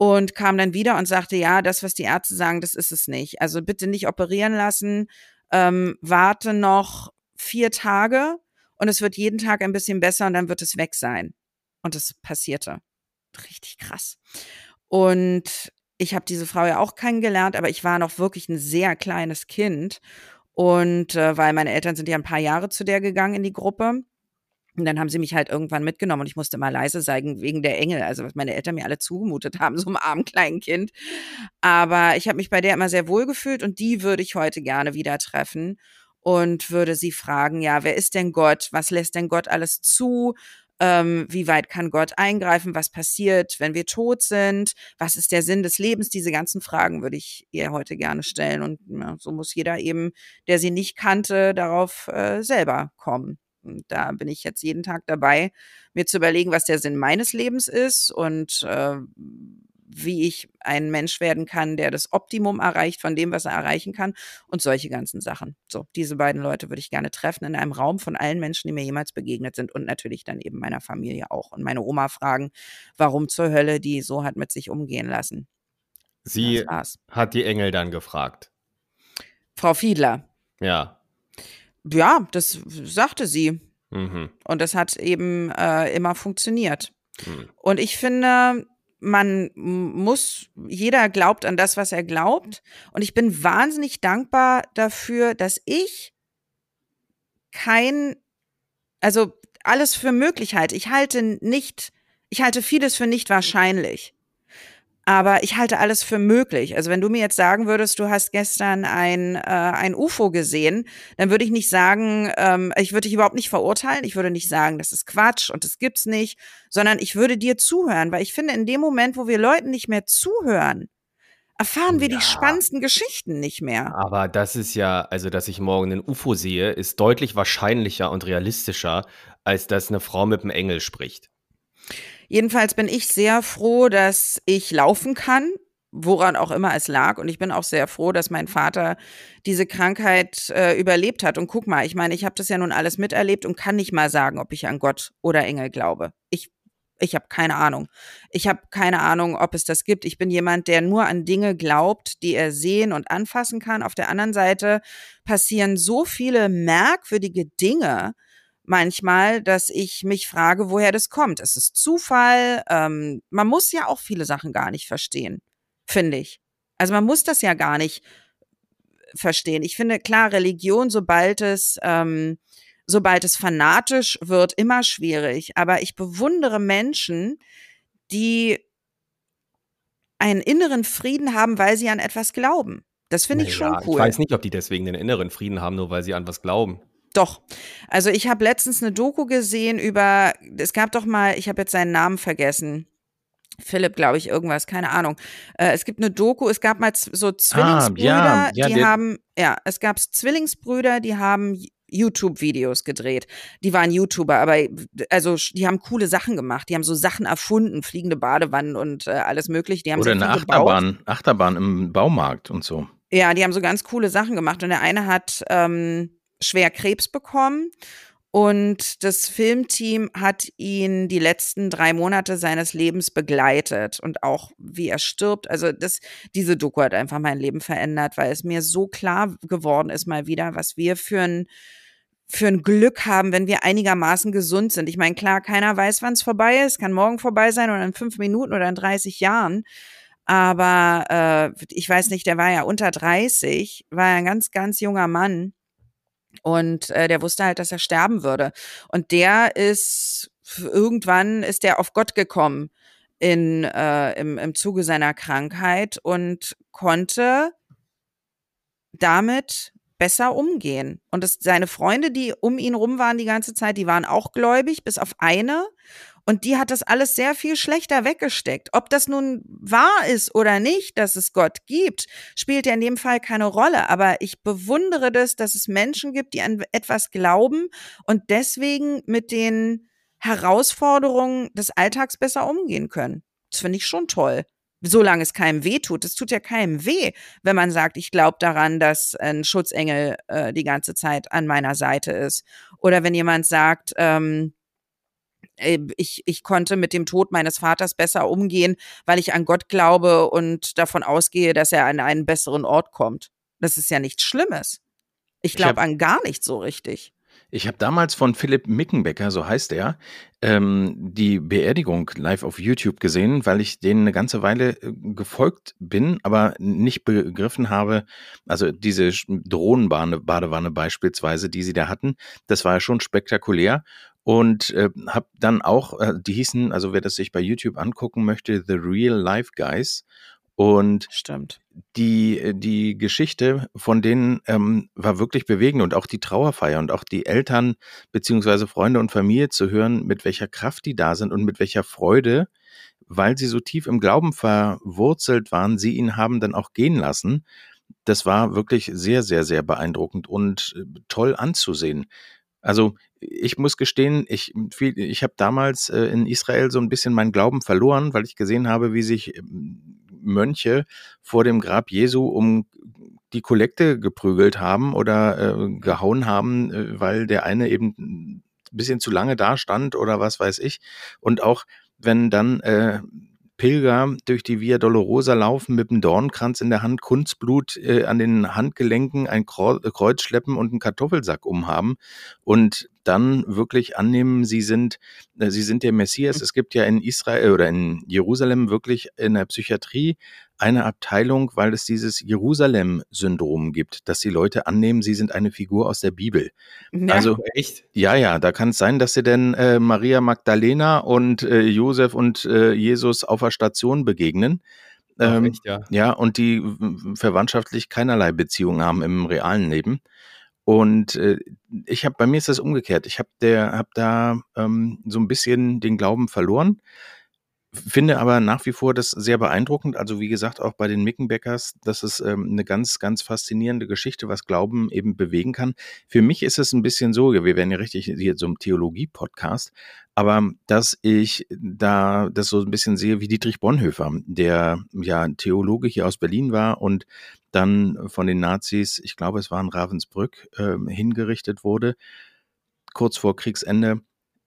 und kam dann wieder und sagte, ja, das, was die Ärzte sagen, das ist es nicht. Also bitte nicht operieren lassen, ähm, warte noch vier Tage und es wird jeden Tag ein bisschen besser und dann wird es weg sein. Und es passierte. Richtig krass. Und ich habe diese Frau ja auch kennengelernt, aber ich war noch wirklich ein sehr kleines Kind. Und äh, weil meine Eltern sind ja ein paar Jahre zu der gegangen in die Gruppe. Und dann haben sie mich halt irgendwann mitgenommen und ich musste mal leise sein wegen der Engel, also was meine Eltern mir alle zugemutet haben, so einem armen kleinen Kind. Aber ich habe mich bei der immer sehr wohl gefühlt und die würde ich heute gerne wieder treffen und würde sie fragen, ja, wer ist denn Gott? Was lässt denn Gott alles zu? Ähm, wie weit kann Gott eingreifen? Was passiert, wenn wir tot sind? Was ist der Sinn des Lebens? Diese ganzen Fragen würde ich ihr heute gerne stellen. Und ja, so muss jeder eben, der sie nicht kannte, darauf äh, selber kommen. Und da bin ich jetzt jeden Tag dabei, mir zu überlegen, was der Sinn meines Lebens ist und äh, wie ich ein Mensch werden kann, der das Optimum erreicht von dem, was er erreichen kann und solche ganzen Sachen. So, diese beiden Leute würde ich gerne treffen in einem Raum von allen Menschen, die mir jemals begegnet sind und natürlich dann eben meiner Familie auch und meine Oma fragen, warum zur Hölle die so hat mit sich umgehen lassen. Sie hat die Engel dann gefragt. Frau Fiedler. Ja. Ja, das sagte sie. Mhm. Und das hat eben äh, immer funktioniert. Mhm. Und ich finde, man muss, jeder glaubt an das, was er glaubt. Und ich bin wahnsinnig dankbar dafür, dass ich kein, also alles für möglich halte. Ich halte nicht, ich halte vieles für nicht wahrscheinlich. Aber ich halte alles für möglich. Also wenn du mir jetzt sagen würdest, du hast gestern ein, äh, ein UFO gesehen, dann würde ich nicht sagen, ähm, ich würde dich überhaupt nicht verurteilen. Ich würde nicht sagen, das ist Quatsch und das gibt's nicht, sondern ich würde dir zuhören, weil ich finde, in dem Moment, wo wir Leuten nicht mehr zuhören, erfahren wir ja. die spannendsten Geschichten nicht mehr. Aber das ist ja, also dass ich morgen ein UFO sehe, ist deutlich wahrscheinlicher und realistischer, als dass eine Frau mit einem Engel spricht. Jedenfalls bin ich sehr froh, dass ich laufen kann, woran auch immer es lag. Und ich bin auch sehr froh, dass mein Vater diese Krankheit äh, überlebt hat. Und guck mal, ich meine, ich habe das ja nun alles miterlebt und kann nicht mal sagen, ob ich an Gott oder Engel glaube. Ich ich habe keine Ahnung. Ich habe keine Ahnung, ob es das gibt. Ich bin jemand, der nur an Dinge glaubt, die er sehen und anfassen kann. Auf der anderen Seite passieren so viele merkwürdige Dinge, manchmal, dass ich mich frage, woher das kommt. Es ist Zufall. Ähm, man muss ja auch viele Sachen gar nicht verstehen, finde ich. Also man muss das ja gar nicht verstehen. Ich finde, klar, Religion, sobald es, ähm, sobald es fanatisch wird, immer schwierig. Aber ich bewundere Menschen, die einen inneren Frieden haben, weil sie an etwas glauben. Das finde ich naja, schon cool. Ich weiß nicht, ob die deswegen den inneren Frieden haben, nur weil sie an was glauben. Doch. Also ich habe letztens eine Doku gesehen über, es gab doch mal, ich habe jetzt seinen Namen vergessen. Philipp, glaube ich, irgendwas, keine Ahnung. Äh, es gibt eine Doku, es gab mal so Zwillingsbrüder, ah, ja, ja, die haben, ja, es gab Zwillingsbrüder, die haben YouTube-Videos gedreht. Die waren YouTuber, aber also die haben coole Sachen gemacht. Die haben so Sachen erfunden, fliegende Badewannen und äh, alles mögliche. Die haben Oder eine Achterbahn, Achterbahn im Baumarkt und so. Ja, die haben so ganz coole Sachen gemacht. Und der eine hat ähm, schwer Krebs bekommen. Und das Filmteam hat ihn die letzten drei Monate seines Lebens begleitet und auch wie er stirbt. Also das, diese Doku hat einfach mein Leben verändert, weil es mir so klar geworden ist mal wieder, was wir für ein, für ein Glück haben, wenn wir einigermaßen gesund sind. Ich meine, klar, keiner weiß, wann es vorbei ist. Kann morgen vorbei sein oder in fünf Minuten oder in 30 Jahren. Aber äh, ich weiß nicht, der war ja unter 30, war ja ein ganz, ganz junger Mann und äh, der wusste halt, dass er sterben würde. Und der ist irgendwann ist der auf Gott gekommen in, äh, im, im Zuge seiner Krankheit und konnte damit besser umgehen. Und das, seine Freunde, die um ihn rum waren die ganze Zeit, die waren auch gläubig, bis auf eine. Und die hat das alles sehr viel schlechter weggesteckt. Ob das nun wahr ist oder nicht, dass es Gott gibt, spielt ja in dem Fall keine Rolle. Aber ich bewundere das, dass es Menschen gibt, die an etwas glauben und deswegen mit den Herausforderungen des Alltags besser umgehen können. Das finde ich schon toll. Solange es keinem weh tut. Es tut ja keinem weh, wenn man sagt, ich glaube daran, dass ein Schutzengel äh, die ganze Zeit an meiner Seite ist. Oder wenn jemand sagt, ähm, äh, ich, ich konnte mit dem Tod meines Vaters besser umgehen, weil ich an Gott glaube und davon ausgehe, dass er an einen besseren Ort kommt. Das ist ja nichts Schlimmes. Ich glaube an gar nichts so richtig. Ich habe damals von Philipp Mickenbecker, so heißt er, ähm, die Beerdigung live auf YouTube gesehen, weil ich denen eine ganze Weile äh, gefolgt bin, aber nicht begriffen habe, also diese Drohnenbadewanne beispielsweise, die sie da hatten, das war ja schon spektakulär und äh, habe dann auch, äh, die hießen, also wer das sich bei YouTube angucken möchte, The Real Life Guys und Stimmt. die, äh, die Geschichte von denen ähm, war wirklich bewegend und auch die Trauerfeier und auch die Eltern beziehungsweise Freunde und Familie zu hören, mit welcher Kraft die da sind und mit welcher Freude, weil sie so tief im Glauben verwurzelt waren, sie ihn haben dann auch gehen lassen. Das war wirklich sehr, sehr, sehr beeindruckend und äh, toll anzusehen. Also ich muss gestehen, ich, ich habe damals äh, in Israel so ein bisschen meinen Glauben verloren, weil ich gesehen habe, wie sich ähm, Mönche vor dem Grab Jesu um die Kollekte geprügelt haben oder äh, gehauen haben, äh, weil der eine eben ein bisschen zu lange da stand oder was weiß ich. Und auch wenn dann äh, Pilger durch die Via Dolorosa laufen mit einem Dornkranz in der Hand, Kunstblut äh, an den Handgelenken, ein Kreuz schleppen und einen Kartoffelsack umhaben. Und dann wirklich annehmen, sie sind, äh, sie sind der Messias. Mhm. Es gibt ja in Israel oder in Jerusalem wirklich in der Psychiatrie eine Abteilung, weil es dieses Jerusalem-Syndrom gibt, dass die Leute annehmen, sie sind eine Figur aus der Bibel. Ja, also echt? Ja, ja, da kann es sein, dass sie denn äh, Maria Magdalena und äh, Josef und äh, Jesus auf der Station begegnen. Ähm, echt, ja. ja, und die verwandtschaftlich keinerlei Beziehungen haben im realen Leben. Und äh, ich habe, bei mir ist das umgekehrt. Ich habe habe da ähm, so ein bisschen den Glauben verloren. Finde aber nach wie vor das sehr beeindruckend. Also wie gesagt, auch bei den Mickenbeckers, das ist ähm, eine ganz, ganz faszinierende Geschichte, was Glauben eben bewegen kann. Für mich ist es ein bisschen so, wir werden ja richtig hier ein Theologie-Podcast, aber dass ich da das so ein bisschen sehe wie Dietrich Bonhoeffer, der ja Theologe hier aus Berlin war und dann von den Nazis, ich glaube es war in Ravensbrück, äh, hingerichtet wurde, kurz vor Kriegsende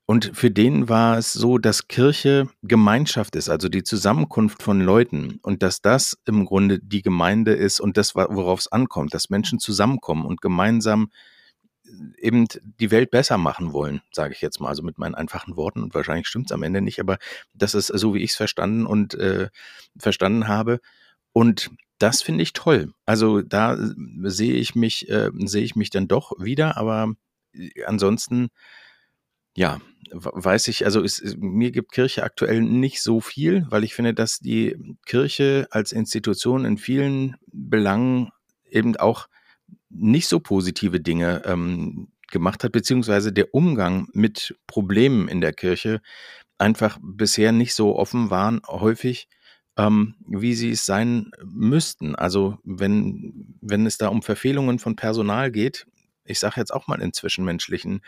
und für den war es so, dass Kirche Gemeinschaft ist, also die Zusammenkunft von Leuten und dass das im Grunde die Gemeinde ist und das, worauf es ankommt, dass Menschen zusammenkommen und gemeinsam äh, eben die Welt besser machen wollen, sage ich jetzt mal, also mit meinen einfachen Worten und wahrscheinlich stimmt es am Ende nicht, aber das ist so, wie ich es verstanden und äh, verstanden habe. Und das finde ich toll. Also da äh, sehe ich mich, äh, sehe ich mich dann doch wieder, aber äh, ansonsten, ja, weiß ich, also es, mir gibt Kirche aktuell nicht so viel, weil ich finde, dass die Kirche als Institution in vielen Belangen eben auch nicht so positive Dinge ähm, gemacht hat, beziehungsweise der Umgang mit Problemen in der Kirche einfach bisher nicht so offen waren, häufig, ähm, wie sie es sein müssten. Also wenn, wenn es da um Verfehlungen von Personal geht, ich sage jetzt auch mal in zwischenmenschlichen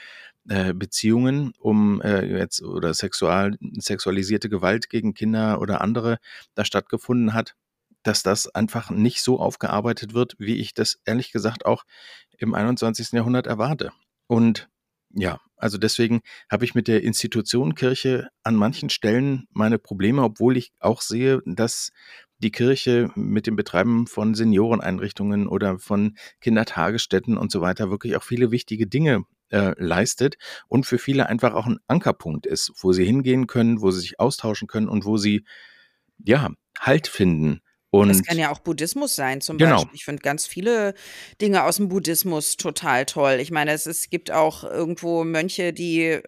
äh, Beziehungen um äh, jetzt oder sexual, sexualisierte Gewalt gegen Kinder oder andere da stattgefunden hat, dass das einfach nicht so aufgearbeitet wird, wie ich das ehrlich gesagt auch im 21. Jahrhundert erwarte. Und ja, also deswegen habe ich mit der Institution Kirche an manchen Stellen meine Probleme, obwohl ich auch sehe, dass die Kirche mit dem Betreiben von Senioreneinrichtungen oder von Kindertagesstätten und so weiter wirklich auch viele wichtige Dinge äh, leistet und für viele einfach auch ein Ankerpunkt ist, wo sie hingehen können, wo sie sich austauschen können und wo sie ja Halt finden und das kann ja auch Buddhismus sein, zum genau. Beispiel. Ich finde ganz viele Dinge aus dem Buddhismus total toll. Ich meine, es, es gibt auch irgendwo Mönche, die äh,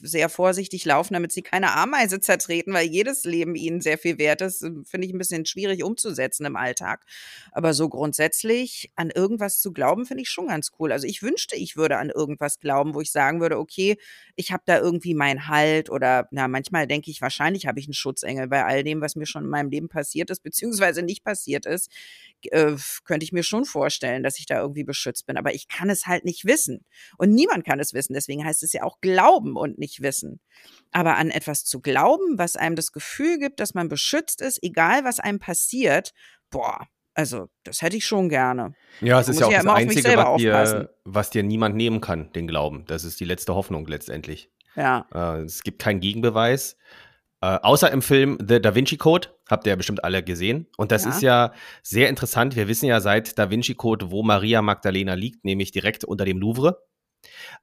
sehr vorsichtig laufen, damit sie keine Ameise zertreten, weil jedes Leben ihnen sehr viel wert ist. Äh, finde ich ein bisschen schwierig umzusetzen im Alltag. Aber so grundsätzlich an irgendwas zu glauben, finde ich schon ganz cool. Also ich wünschte, ich würde an irgendwas glauben, wo ich sagen würde, okay, ich habe da irgendwie meinen Halt oder na, manchmal denke ich, wahrscheinlich habe ich einen Schutzengel bei all dem, was mir schon in meinem Leben passiert ist, beziehungsweise nicht passiert ist, äh, könnte ich mir schon vorstellen, dass ich da irgendwie beschützt bin. Aber ich kann es halt nicht wissen. Und niemand kann es wissen. Deswegen heißt es ja auch glauben und nicht wissen. Aber an etwas zu glauben, was einem das Gefühl gibt, dass man beschützt ist, egal was einem passiert, boah, also, das hätte ich schon gerne. Ja, es ist ja auch ja das Einzige, was dir, was dir, niemand nehmen kann, den Glauben. Das ist die letzte Hoffnung letztendlich. Ja. Äh, es gibt keinen Gegenbeweis. Äh, außer im Film The Da Vinci Code, habt ihr ja bestimmt alle gesehen. Und das ja. ist ja sehr interessant. Wir wissen ja seit Da Vinci Code, wo Maria Magdalena liegt, nämlich direkt unter dem Louvre.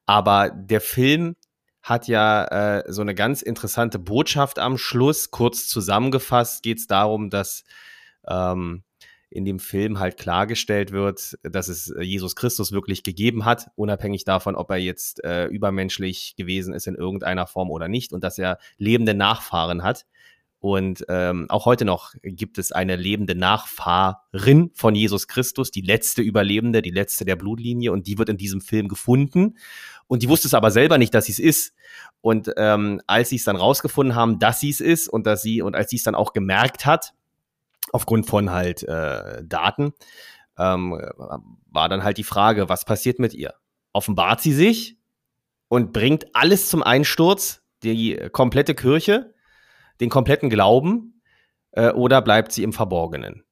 Aber der Film hat ja äh, so eine ganz interessante Botschaft am Schluss. Kurz zusammengefasst geht es darum, dass ähm, in dem Film halt klargestellt wird, dass es äh, Jesus Christus wirklich gegeben hat, unabhängig davon, ob er jetzt äh, übermenschlich gewesen ist in irgendeiner Form oder nicht und dass er lebende Nachfahren hat. Und ähm, auch heute noch gibt es eine lebende Nachfahrin von Jesus Christus, die letzte Überlebende, die letzte der Blutlinie, und die wird in diesem Film gefunden. Und die wusste es aber selber nicht, dass sie es ist. Und ähm, als sie es dann rausgefunden haben, dass sie es ist und dass sie und als sie es dann auch gemerkt hat, aufgrund von halt äh, Daten, ähm, war dann halt die Frage, was passiert mit ihr? Offenbart sie sich und bringt alles zum Einsturz, die komplette Kirche, den kompletten Glauben äh, oder bleibt sie im Verborgenen?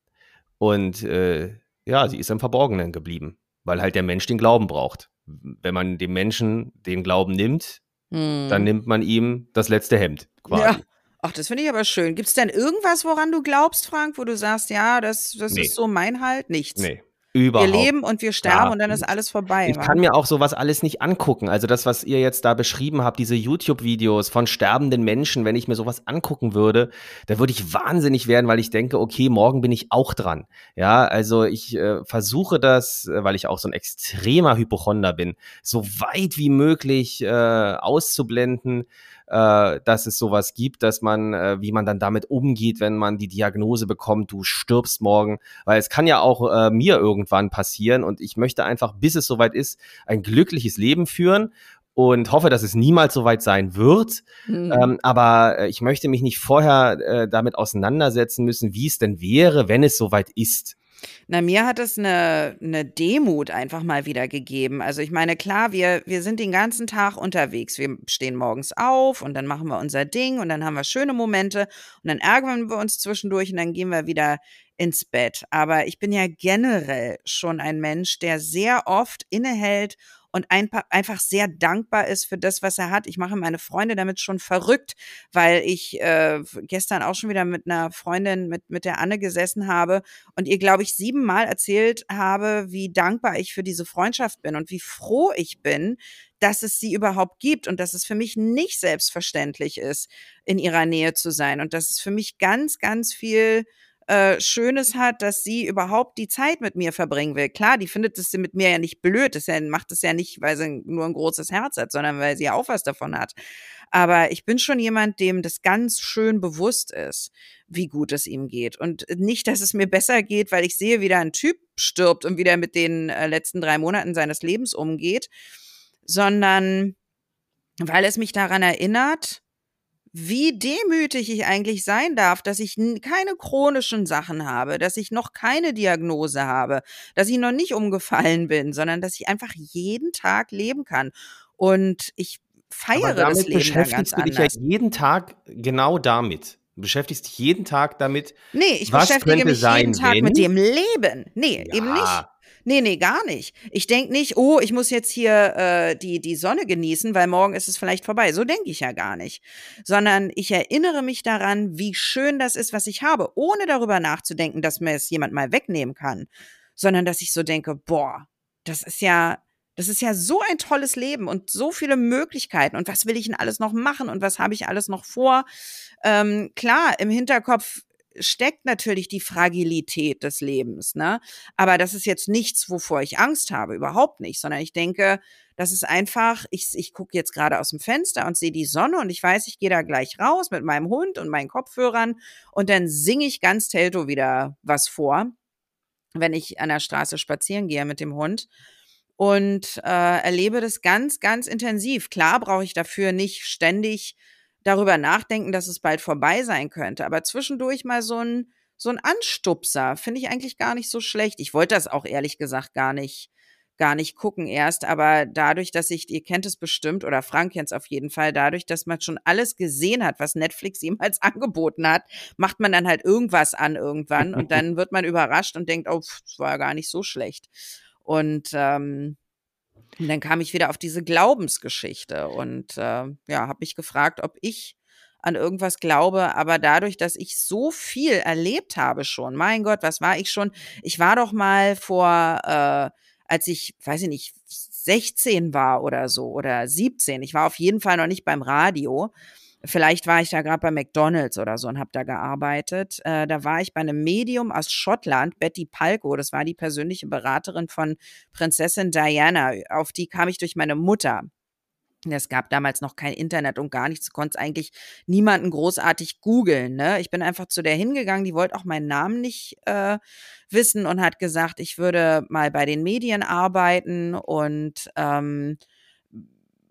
Und äh, ja, sie ist im Verborgenen geblieben, weil halt der Mensch den Glauben braucht. Wenn man dem Menschen den Glauben nimmt, hm. dann nimmt man ihm das letzte Hemd quasi. Ja. Ach, das finde ich aber schön. Gibt es denn irgendwas, woran du glaubst, Frank, wo du sagst, ja, das, das nee. ist so mein Halt? Nichts. Nee. Überhaupt. Wir leben und wir sterben ja. und dann ist alles vorbei. Ich wa? kann mir auch sowas alles nicht angucken. Also das, was ihr jetzt da beschrieben habt, diese YouTube-Videos von sterbenden Menschen, wenn ich mir sowas angucken würde, da würde ich wahnsinnig werden, weil ich denke, okay, morgen bin ich auch dran. Ja, also ich äh, versuche das, äh, weil ich auch so ein extremer Hypochonder bin, so weit wie möglich äh, auszublenden äh, dass es sowas gibt, dass man, äh, wie man dann damit umgeht, wenn man die Diagnose bekommt, du stirbst morgen, weil es kann ja auch äh, mir irgendwann passieren und ich möchte einfach, bis es soweit ist, ein glückliches Leben führen und hoffe, dass es niemals soweit sein wird. Mhm. Ähm, aber äh, ich möchte mich nicht vorher äh, damit auseinandersetzen müssen, wie es denn wäre, wenn es soweit ist. Na, mir hat es eine, eine Demut einfach mal wieder gegeben. Also ich meine, klar, wir, wir sind den ganzen Tag unterwegs. Wir stehen morgens auf und dann machen wir unser Ding und dann haben wir schöne Momente und dann ärgern wir uns zwischendurch und dann gehen wir wieder ins Bett. Aber ich bin ja generell schon ein Mensch, der sehr oft innehält und ein, einfach sehr dankbar ist für das, was er hat. Ich mache meine Freunde damit schon verrückt, weil ich äh, gestern auch schon wieder mit einer Freundin, mit, mit der Anne gesessen habe und ihr, glaube ich, siebenmal erzählt habe, wie dankbar ich für diese Freundschaft bin und wie froh ich bin, dass es sie überhaupt gibt und dass es für mich nicht selbstverständlich ist, in ihrer Nähe zu sein und dass es für mich ganz, ganz viel äh, Schönes hat, dass sie überhaupt die Zeit mit mir verbringen will. Klar, die findet es mit mir ja nicht blöd, das macht es ja nicht, weil sie nur ein großes Herz hat, sondern weil sie ja auch was davon hat. Aber ich bin schon jemand, dem das ganz schön bewusst ist, wie gut es ihm geht. Und nicht, dass es mir besser geht, weil ich sehe, wie da ein Typ stirbt und wieder mit den äh, letzten drei Monaten seines Lebens umgeht, sondern weil es mich daran erinnert, wie demütig ich eigentlich sein darf, dass ich keine chronischen Sachen habe, dass ich noch keine Diagnose habe, dass ich noch nicht umgefallen bin, sondern dass ich einfach jeden Tag leben kann. Und ich feiere das Leben da ganz anders. Du dich ja jeden Tag genau damit. Du beschäftigst dich jeden Tag damit. Nee, ich beschäftige mich jeden Tag wenn? mit dem Leben. Nee, ja. eben nicht. Nee, nee, gar nicht. Ich denke nicht, oh, ich muss jetzt hier äh, die, die Sonne genießen, weil morgen ist es vielleicht vorbei. So denke ich ja gar nicht. Sondern ich erinnere mich daran, wie schön das ist, was ich habe, ohne darüber nachzudenken, dass mir es jemand mal wegnehmen kann. Sondern dass ich so denke, boah, das ist ja, das ist ja so ein tolles Leben und so viele Möglichkeiten. Und was will ich denn alles noch machen und was habe ich alles noch vor? Ähm, klar, im Hinterkopf steckt natürlich die Fragilität des Lebens, ne? Aber das ist jetzt nichts, wovor ich Angst habe, überhaupt nicht, sondern ich denke, das ist einfach, ich, ich gucke jetzt gerade aus dem Fenster und sehe die Sonne und ich weiß, ich gehe da gleich raus mit meinem Hund und meinen Kopfhörern und dann singe ich ganz Telto wieder was vor, wenn ich an der Straße spazieren gehe mit dem Hund und äh, erlebe das ganz, ganz intensiv. Klar brauche ich dafür nicht ständig darüber nachdenken, dass es bald vorbei sein könnte. Aber zwischendurch mal so ein, so ein Anstupser finde ich eigentlich gar nicht so schlecht. Ich wollte das auch ehrlich gesagt gar nicht, gar nicht gucken erst, aber dadurch, dass ich, ihr kennt es bestimmt, oder Frank kennt es auf jeden Fall, dadurch, dass man schon alles gesehen hat, was Netflix jemals angeboten hat, macht man dann halt irgendwas an irgendwann und dann wird man überrascht und denkt, oh, das war ja gar nicht so schlecht. Und ähm, und dann kam ich wieder auf diese Glaubensgeschichte und äh, ja, habe mich gefragt, ob ich an irgendwas glaube, aber dadurch, dass ich so viel erlebt habe schon, mein Gott, was war ich schon? Ich war doch mal vor, äh, als ich, weiß ich nicht, 16 war oder so oder 17. Ich war auf jeden Fall noch nicht beim Radio. Vielleicht war ich da gerade bei McDonald's oder so und habe da gearbeitet. Äh, da war ich bei einem Medium aus Schottland, Betty Palko, das war die persönliche Beraterin von Prinzessin Diana. Auf die kam ich durch meine Mutter. Es gab damals noch kein Internet und gar nichts. Du konntest eigentlich niemanden großartig googeln. Ne? Ich bin einfach zu der hingegangen, die wollte auch meinen Namen nicht äh, wissen und hat gesagt, ich würde mal bei den Medien arbeiten und ähm,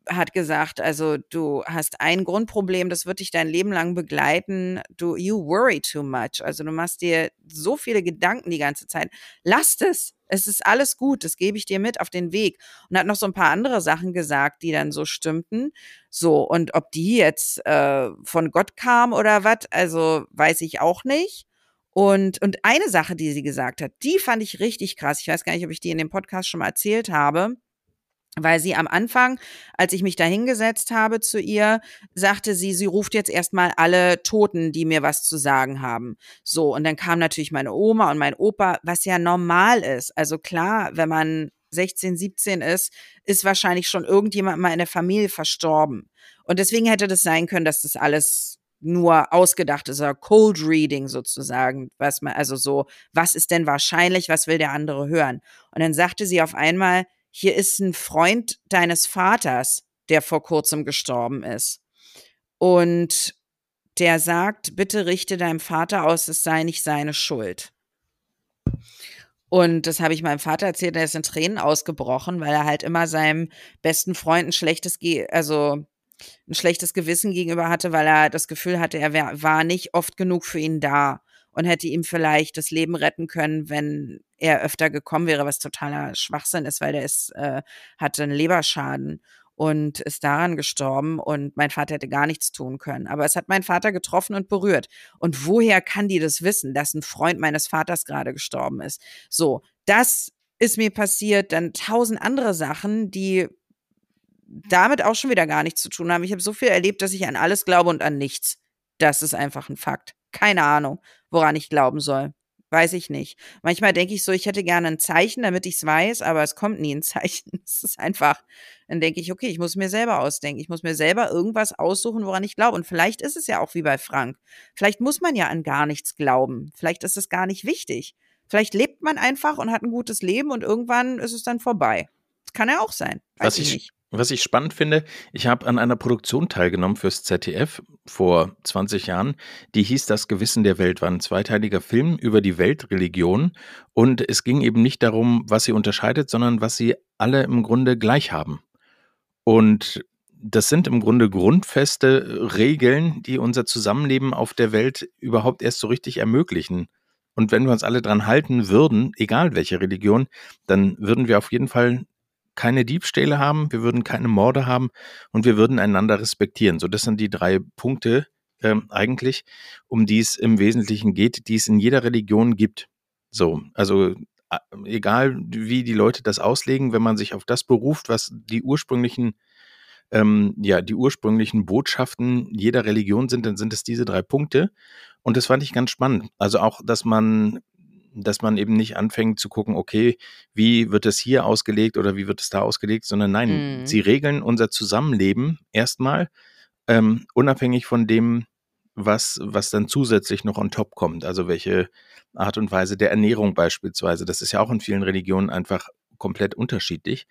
hat gesagt, also du hast ein Grundproblem, das wird dich dein Leben lang begleiten. Du, you worry too much. Also du machst dir so viele Gedanken die ganze Zeit. Lass es. Es ist alles gut. Das gebe ich dir mit auf den Weg. Und hat noch so ein paar andere Sachen gesagt, die dann so stimmten. So. Und ob die jetzt äh, von Gott kam oder was, also weiß ich auch nicht. Und, und eine Sache, die sie gesagt hat, die fand ich richtig krass. Ich weiß gar nicht, ob ich die in dem Podcast schon mal erzählt habe weil sie am Anfang, als ich mich da hingesetzt habe zu ihr, sagte sie, sie ruft jetzt erstmal alle Toten, die mir was zu sagen haben. So, und dann kam natürlich meine Oma und mein Opa, was ja normal ist. Also klar, wenn man 16, 17 ist, ist wahrscheinlich schon irgendjemand mal in der Familie verstorben. Und deswegen hätte das sein können, dass das alles nur ausgedacht ist, oder Cold Reading sozusagen, was man, also so, was ist denn wahrscheinlich, was will der andere hören? Und dann sagte sie auf einmal, hier ist ein Freund deines Vaters, der vor kurzem gestorben ist. Und der sagt, bitte richte deinem Vater aus, es sei nicht seine Schuld. Und das habe ich meinem Vater erzählt, er ist in Tränen ausgebrochen, weil er halt immer seinem besten Freund ein schlechtes, Ge also ein schlechtes Gewissen gegenüber hatte, weil er das Gefühl hatte, er war nicht oft genug für ihn da und hätte ihm vielleicht das Leben retten können, wenn er öfter gekommen wäre, was totaler Schwachsinn ist, weil der ist, äh, hatte einen Leberschaden und ist daran gestorben und mein Vater hätte gar nichts tun können. Aber es hat meinen Vater getroffen und berührt. Und woher kann die das wissen, dass ein Freund meines Vaters gerade gestorben ist? So, das ist mir passiert, dann tausend andere Sachen, die damit auch schon wieder gar nichts zu tun haben. Ich habe so viel erlebt, dass ich an alles glaube und an nichts. Das ist einfach ein Fakt. Keine Ahnung, woran ich glauben soll. Weiß ich nicht. Manchmal denke ich so, ich hätte gerne ein Zeichen, damit ich es weiß, aber es kommt nie ein Zeichen. Es ist einfach, dann denke ich, okay, ich muss mir selber ausdenken. Ich muss mir selber irgendwas aussuchen, woran ich glaube. Und vielleicht ist es ja auch wie bei Frank. Vielleicht muss man ja an gar nichts glauben. Vielleicht ist es gar nicht wichtig. Vielleicht lebt man einfach und hat ein gutes Leben und irgendwann ist es dann vorbei. Das kann ja auch sein. Weiß Was ich, nicht. Was ich spannend finde, ich habe an einer Produktion teilgenommen fürs ZDF vor 20 Jahren, die hieß Das Gewissen der Welt, war ein zweiteiliger Film über die Weltreligion und es ging eben nicht darum, was sie unterscheidet, sondern was sie alle im Grunde gleich haben. Und das sind im Grunde grundfeste Regeln, die unser Zusammenleben auf der Welt überhaupt erst so richtig ermöglichen. Und wenn wir uns alle dran halten würden, egal welche Religion, dann würden wir auf jeden Fall keine Diebstähle haben, wir würden keine Morde haben und wir würden einander respektieren. So, das sind die drei Punkte ähm, eigentlich, um die es im Wesentlichen geht, die es in jeder Religion gibt. So, also egal wie die Leute das auslegen, wenn man sich auf das beruft, was die ursprünglichen ähm, ja, die ursprünglichen Botschaften jeder Religion sind, dann sind es diese drei Punkte. Und das fand ich ganz spannend. Also auch, dass man dass man eben nicht anfängt zu gucken, okay, wie wird es hier ausgelegt oder wie wird es da ausgelegt, sondern nein, mhm. sie regeln unser Zusammenleben erstmal ähm, unabhängig von dem, was, was dann zusätzlich noch on top kommt. Also welche Art und Weise der Ernährung beispielsweise. Das ist ja auch in vielen Religionen einfach komplett unterschiedlich.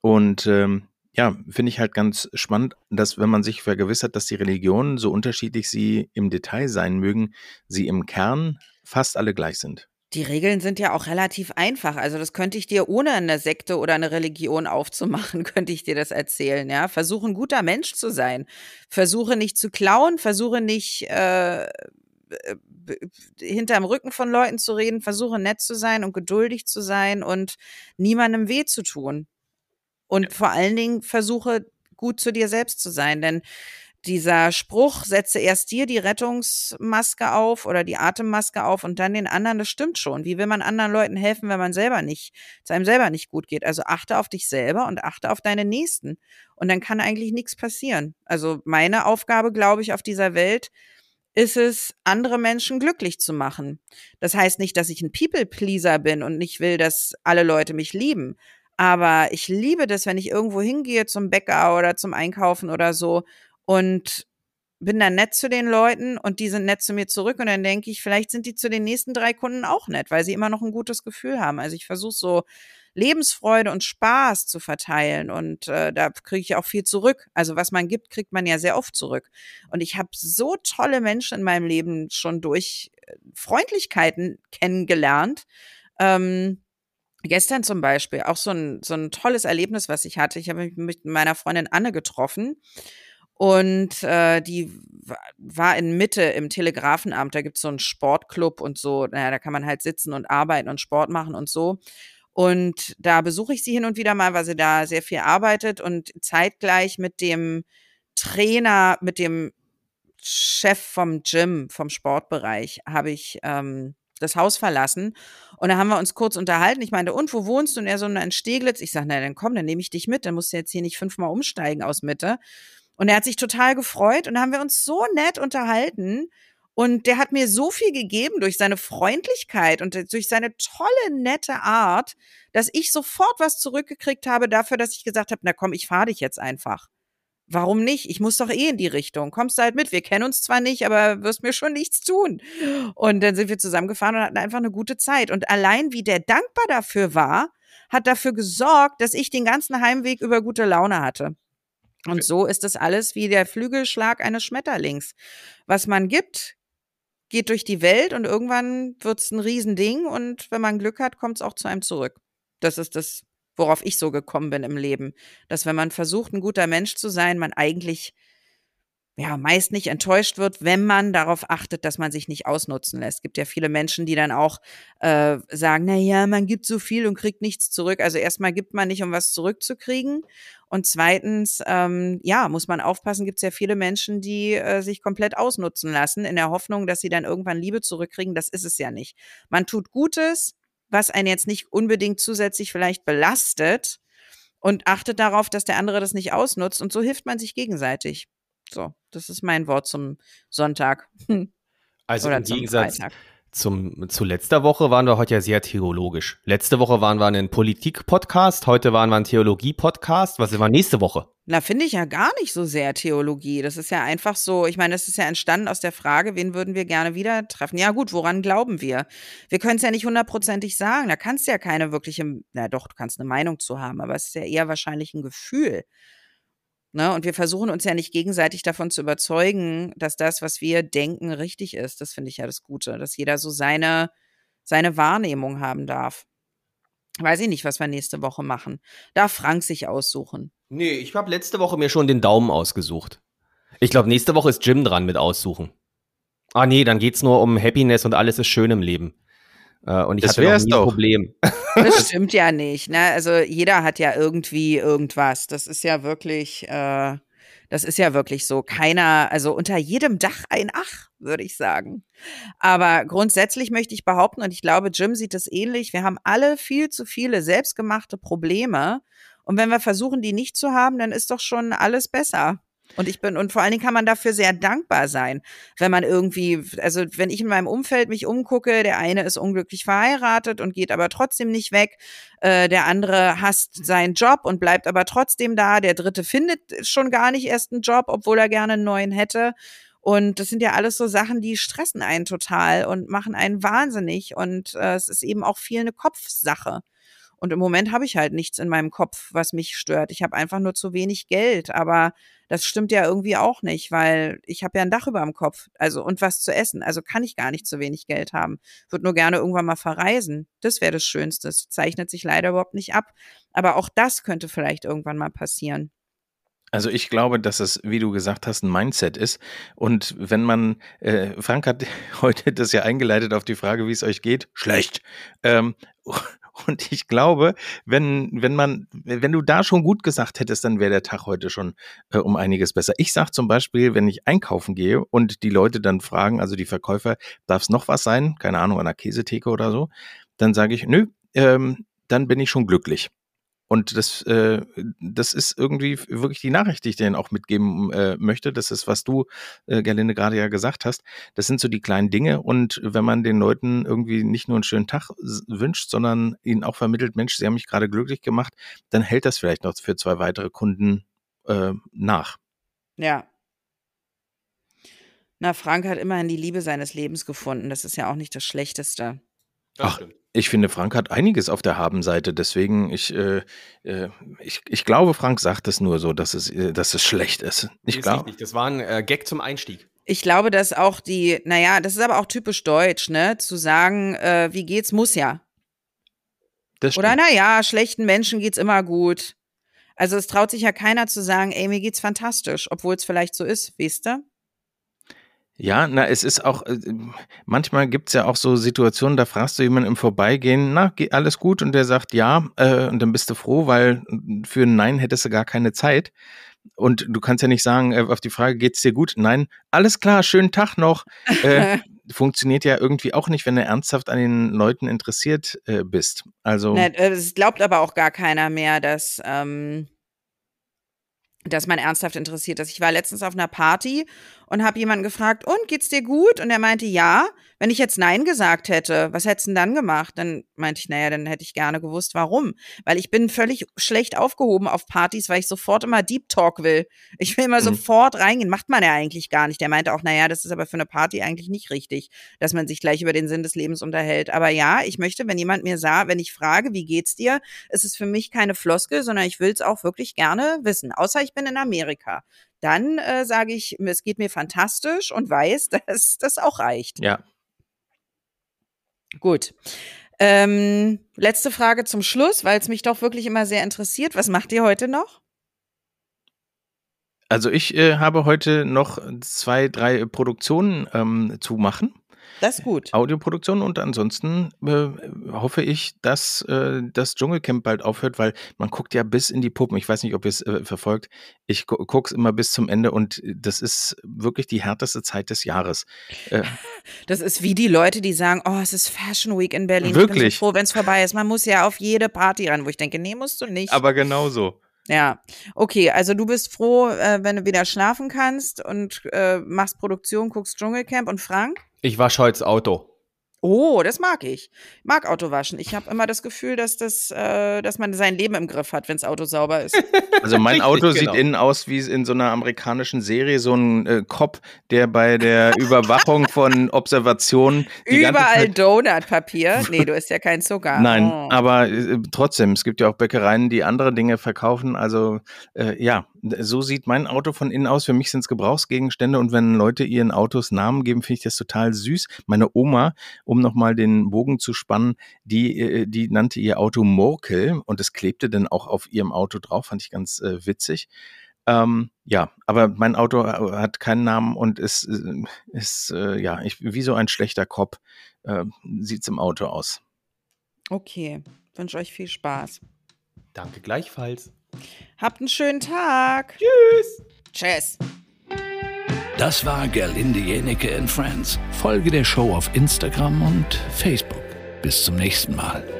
Und ähm, ja, finde ich halt ganz spannend, dass wenn man sich vergewissert, dass die Religionen, so unterschiedlich sie im Detail sein mögen, sie im Kern fast alle gleich sind. Die Regeln sind ja auch relativ einfach. Also das könnte ich dir ohne eine Sekte oder eine Religion aufzumachen, könnte ich dir das erzählen. Ja, versuche ein guter Mensch zu sein. Versuche nicht zu klauen. Versuche nicht äh, hinterm Rücken von Leuten zu reden. Versuche nett zu sein und geduldig zu sein und niemandem weh zu tun. Und vor allen Dingen versuche gut zu dir selbst zu sein, denn dieser Spruch, setze erst dir die Rettungsmaske auf oder die Atemmaske auf und dann den anderen, das stimmt schon. Wie will man anderen Leuten helfen, wenn man selber nicht, es einem selber nicht gut geht? Also achte auf dich selber und achte auf deine Nächsten. Und dann kann eigentlich nichts passieren. Also meine Aufgabe, glaube ich, auf dieser Welt ist es, andere Menschen glücklich zu machen. Das heißt nicht, dass ich ein People-Pleaser bin und nicht will, dass alle Leute mich lieben. Aber ich liebe das, wenn ich irgendwo hingehe zum Bäcker oder zum Einkaufen oder so und bin dann nett zu den Leuten und die sind nett zu mir zurück und dann denke ich, vielleicht sind die zu den nächsten drei Kunden auch nett, weil sie immer noch ein gutes Gefühl haben. Also ich versuche so Lebensfreude und Spaß zu verteilen und äh, da kriege ich auch viel zurück. Also was man gibt, kriegt man ja sehr oft zurück. Und ich habe so tolle Menschen in meinem Leben schon durch äh, Freundlichkeiten kennengelernt. Ähm, Gestern zum Beispiel auch so ein, so ein tolles Erlebnis, was ich hatte. Ich habe mich mit meiner Freundin Anne getroffen und äh, die war in Mitte im Telegrafenamt. Da gibt's so einen Sportclub und so. Naja, da kann man halt sitzen und arbeiten und Sport machen und so. Und da besuche ich sie hin und wieder mal, weil sie da sehr viel arbeitet und zeitgleich mit dem Trainer, mit dem Chef vom Gym, vom Sportbereich, habe ich ähm, das Haus verlassen. Und da haben wir uns kurz unterhalten. Ich meinte, und wo wohnst du? Und er so, in Steglitz. Ich sage, na, dann komm, dann nehme ich dich mit. Dann musst du jetzt hier nicht fünfmal umsteigen aus Mitte. Und er hat sich total gefreut und da haben wir uns so nett unterhalten. Und der hat mir so viel gegeben durch seine Freundlichkeit und durch seine tolle, nette Art, dass ich sofort was zurückgekriegt habe dafür, dass ich gesagt habe, na komm, ich fahre dich jetzt einfach. Warum nicht? Ich muss doch eh in die Richtung. Kommst du halt mit. Wir kennen uns zwar nicht, aber wirst mir schon nichts tun. Und dann sind wir zusammengefahren und hatten einfach eine gute Zeit. Und allein wie der dankbar dafür war, hat dafür gesorgt, dass ich den ganzen Heimweg über gute Laune hatte. Und so ist es alles wie der Flügelschlag eines Schmetterlings. Was man gibt, geht durch die Welt und irgendwann wird es ein Riesending und wenn man Glück hat, kommt es auch zu einem zurück. Das ist das, worauf ich so gekommen bin im Leben. Dass wenn man versucht, ein guter Mensch zu sein, man eigentlich ja, meist nicht enttäuscht wird, wenn man darauf achtet, dass man sich nicht ausnutzen lässt. Es gibt ja viele Menschen, die dann auch äh, sagen, na ja, man gibt so viel und kriegt nichts zurück. Also erstmal gibt man nicht, um was zurückzukriegen. Und zweitens, ähm, ja, muss man aufpassen, gibt es ja viele Menschen, die äh, sich komplett ausnutzen lassen, in der Hoffnung, dass sie dann irgendwann Liebe zurückkriegen. Das ist es ja nicht. Man tut Gutes, was einen jetzt nicht unbedingt zusätzlich vielleicht belastet und achtet darauf, dass der andere das nicht ausnutzt. Und so hilft man sich gegenseitig. So, das ist mein Wort zum Sonntag. Also Oder im Gegensatz zum, zu letzter Woche waren wir heute ja sehr theologisch. Letzte Woche waren wir ein Politik-Podcast, heute waren wir ein Theologie-Podcast. Was wir nächste Woche? Na, finde ich ja gar nicht so sehr Theologie. Das ist ja einfach so, ich meine, das ist ja entstanden aus der Frage, wen würden wir gerne wieder treffen? Ja gut, woran glauben wir? Wir können es ja nicht hundertprozentig sagen. Da kannst du ja keine wirkliche, na doch, du kannst eine Meinung zu haben, aber es ist ja eher wahrscheinlich ein Gefühl. Ne? Und wir versuchen uns ja nicht gegenseitig davon zu überzeugen, dass das, was wir denken, richtig ist. Das finde ich ja das Gute, dass jeder so seine, seine Wahrnehmung haben darf. Weiß ich nicht, was wir nächste Woche machen. Darf Frank sich aussuchen? Nee, ich habe letzte Woche mir schon den Daumen ausgesucht. Ich glaube, nächste Woche ist Jim dran mit aussuchen. Ah nee, dann geht's nur um Happiness und alles ist schön im Leben. Äh, und ich das hatte noch nie ein Problem. Das stimmt ja nicht. Ne? Also jeder hat ja irgendwie irgendwas. Das ist ja wirklich, äh, das ist ja wirklich so. Keiner, also unter jedem Dach ein Ach, würde ich sagen. Aber grundsätzlich möchte ich behaupten, und ich glaube, Jim sieht es ähnlich, wir haben alle viel zu viele selbstgemachte Probleme. Und wenn wir versuchen, die nicht zu haben, dann ist doch schon alles besser. Und ich bin, und vor allen Dingen kann man dafür sehr dankbar sein, wenn man irgendwie, also wenn ich in meinem Umfeld mich umgucke, der eine ist unglücklich verheiratet und geht aber trotzdem nicht weg, äh, der andere hasst seinen Job und bleibt aber trotzdem da, der dritte findet schon gar nicht erst einen Job, obwohl er gerne einen neuen hätte. Und das sind ja alles so Sachen, die stressen einen total und machen einen wahnsinnig. Und äh, es ist eben auch viel eine Kopfsache. Und im Moment habe ich halt nichts in meinem Kopf, was mich stört. Ich habe einfach nur zu wenig Geld. Aber das stimmt ja irgendwie auch nicht, weil ich habe ja ein Dach über dem Kopf. Also und was zu essen. Also kann ich gar nicht zu wenig Geld haben. Würde nur gerne irgendwann mal verreisen. Das wäre das Schönste. Das zeichnet sich leider überhaupt nicht ab. Aber auch das könnte vielleicht irgendwann mal passieren. Also ich glaube, dass es, wie du gesagt hast, ein Mindset ist. Und wenn man, äh, Frank hat heute das ja eingeleitet auf die Frage, wie es euch geht, schlecht. Ähm, und ich glaube, wenn, wenn man, wenn du da schon gut gesagt hättest, dann wäre der Tag heute schon äh, um einiges besser. Ich sag zum Beispiel, wenn ich einkaufen gehe und die Leute dann fragen, also die Verkäufer, darf es noch was sein? Keine Ahnung, an der Käsetheke oder so, dann sage ich, nö, ähm, dann bin ich schon glücklich. Und das, äh, das ist irgendwie wirklich die Nachricht, die ich denen auch mitgeben äh, möchte. Das ist, was du, äh, Gerlinde, gerade ja gesagt hast. Das sind so die kleinen Dinge. Und wenn man den Leuten irgendwie nicht nur einen schönen Tag wünscht, sondern ihnen auch vermittelt, Mensch, sie haben mich gerade glücklich gemacht, dann hält das vielleicht noch für zwei weitere Kunden äh, nach. Ja. Na, Frank hat immerhin die Liebe seines Lebens gefunden. Das ist ja auch nicht das Schlechteste. Das Ach, stimmt. Ich finde, Frank hat einiges auf der Habenseite. Deswegen, ich, äh, äh, ich, ich glaube, Frank sagt es nur so, dass es, äh, dass es schlecht ist. Ich glaube. Das war ein äh, Gag zum Einstieg. Ich glaube, dass auch die, naja, das ist aber auch typisch deutsch, ne? Zu sagen, äh, wie geht's, muss ja. Das Oder naja, schlechten Menschen geht's immer gut. Also es traut sich ja keiner zu sagen, ey, mir geht's fantastisch, obwohl es vielleicht so ist, weißt du? Ja, na, es ist auch, äh, manchmal gibt's ja auch so Situationen, da fragst du jemanden im Vorbeigehen, na, geht alles gut? Und der sagt ja, äh, und dann bist du froh, weil für ein Nein hättest du gar keine Zeit. Und du kannst ja nicht sagen, äh, auf die Frage, geht's dir gut? Nein, alles klar, schönen Tag noch. Äh, funktioniert ja irgendwie auch nicht, wenn du ernsthaft an den Leuten interessiert äh, bist. Also. Na, äh, es glaubt aber auch gar keiner mehr, dass. Ähm dass man ernsthaft interessiert ist. Ich war letztens auf einer Party und habe jemanden gefragt, und geht's dir gut? Und er meinte, ja. Wenn ich jetzt Nein gesagt hätte, was hättest du denn dann gemacht? Dann meinte ich, naja, dann hätte ich gerne gewusst, warum. Weil ich bin völlig schlecht aufgehoben auf Partys, weil ich sofort immer Deep Talk will. Ich will immer mhm. sofort reingehen. Macht man ja eigentlich gar nicht. Der meinte auch, naja, das ist aber für eine Party eigentlich nicht richtig, dass man sich gleich über den Sinn des Lebens unterhält. Aber ja, ich möchte, wenn jemand mir sah, wenn ich frage, wie geht's dir, ist es für mich keine Floskel, sondern ich will es auch wirklich gerne wissen. Außer ich bin in Amerika dann äh, sage ich, es geht mir fantastisch und weiß, dass das auch reicht. Ja. Gut. Ähm, letzte Frage zum Schluss, weil es mich doch wirklich immer sehr interessiert. Was macht ihr heute noch? Also ich äh, habe heute noch zwei, drei Produktionen ähm, zu machen. Das ist gut. Audioproduktion und ansonsten äh, hoffe ich, dass äh, das Dschungelcamp bald aufhört, weil man guckt ja bis in die Puppen. Ich weiß nicht, ob ihr es äh, verfolgt. Ich gu gucke es immer bis zum Ende und das ist wirklich die härteste Zeit des Jahres. Äh, das ist wie die Leute, die sagen, oh, es ist Fashion Week in Berlin. Wirklich? Ich bin so froh, wenn es vorbei ist. Man muss ja auf jede Party ran, wo ich denke, nee, musst du nicht. Aber genauso. Ja, okay, also du bist froh, äh, wenn du wieder schlafen kannst und äh, machst Produktion, guckst Dschungelcamp und Frank? Ich wasche heute Auto. Oh, das mag ich. Ich mag Autowaschen. Ich habe immer das Gefühl, dass das, äh, dass man sein Leben im Griff hat, wenn das Auto sauber ist. Also mein Auto Richtig, genau. sieht innen aus wie in so einer amerikanischen Serie, so ein äh, Cop, der bei der Überwachung von Observationen überall Donutpapier. Nee, du isst ja kein Zucker. Nein, oh. aber äh, trotzdem, es gibt ja auch Bäckereien, die andere Dinge verkaufen. Also äh, ja, so sieht mein Auto von innen aus. Für mich sind es Gebrauchsgegenstände und wenn Leute ihren Autos Namen geben, finde ich das total süß. Meine Oma, um nochmal den Bogen zu spannen, die, äh, die nannte ihr Auto Morkel und es klebte dann auch auf ihrem Auto drauf, fand ich ganz äh, witzig. Ähm, ja, aber mein Auto äh, hat keinen Namen und ist, äh, ist äh, ja, ich, wie so ein schlechter Cop äh, sieht es im Auto aus. Okay, wünsche euch viel Spaß. Danke gleichfalls. Habt einen schönen Tag. Tschüss. Tschüss. Das war Gerlinde Jenecke and Friends. Folge der Show auf Instagram und Facebook. Bis zum nächsten Mal.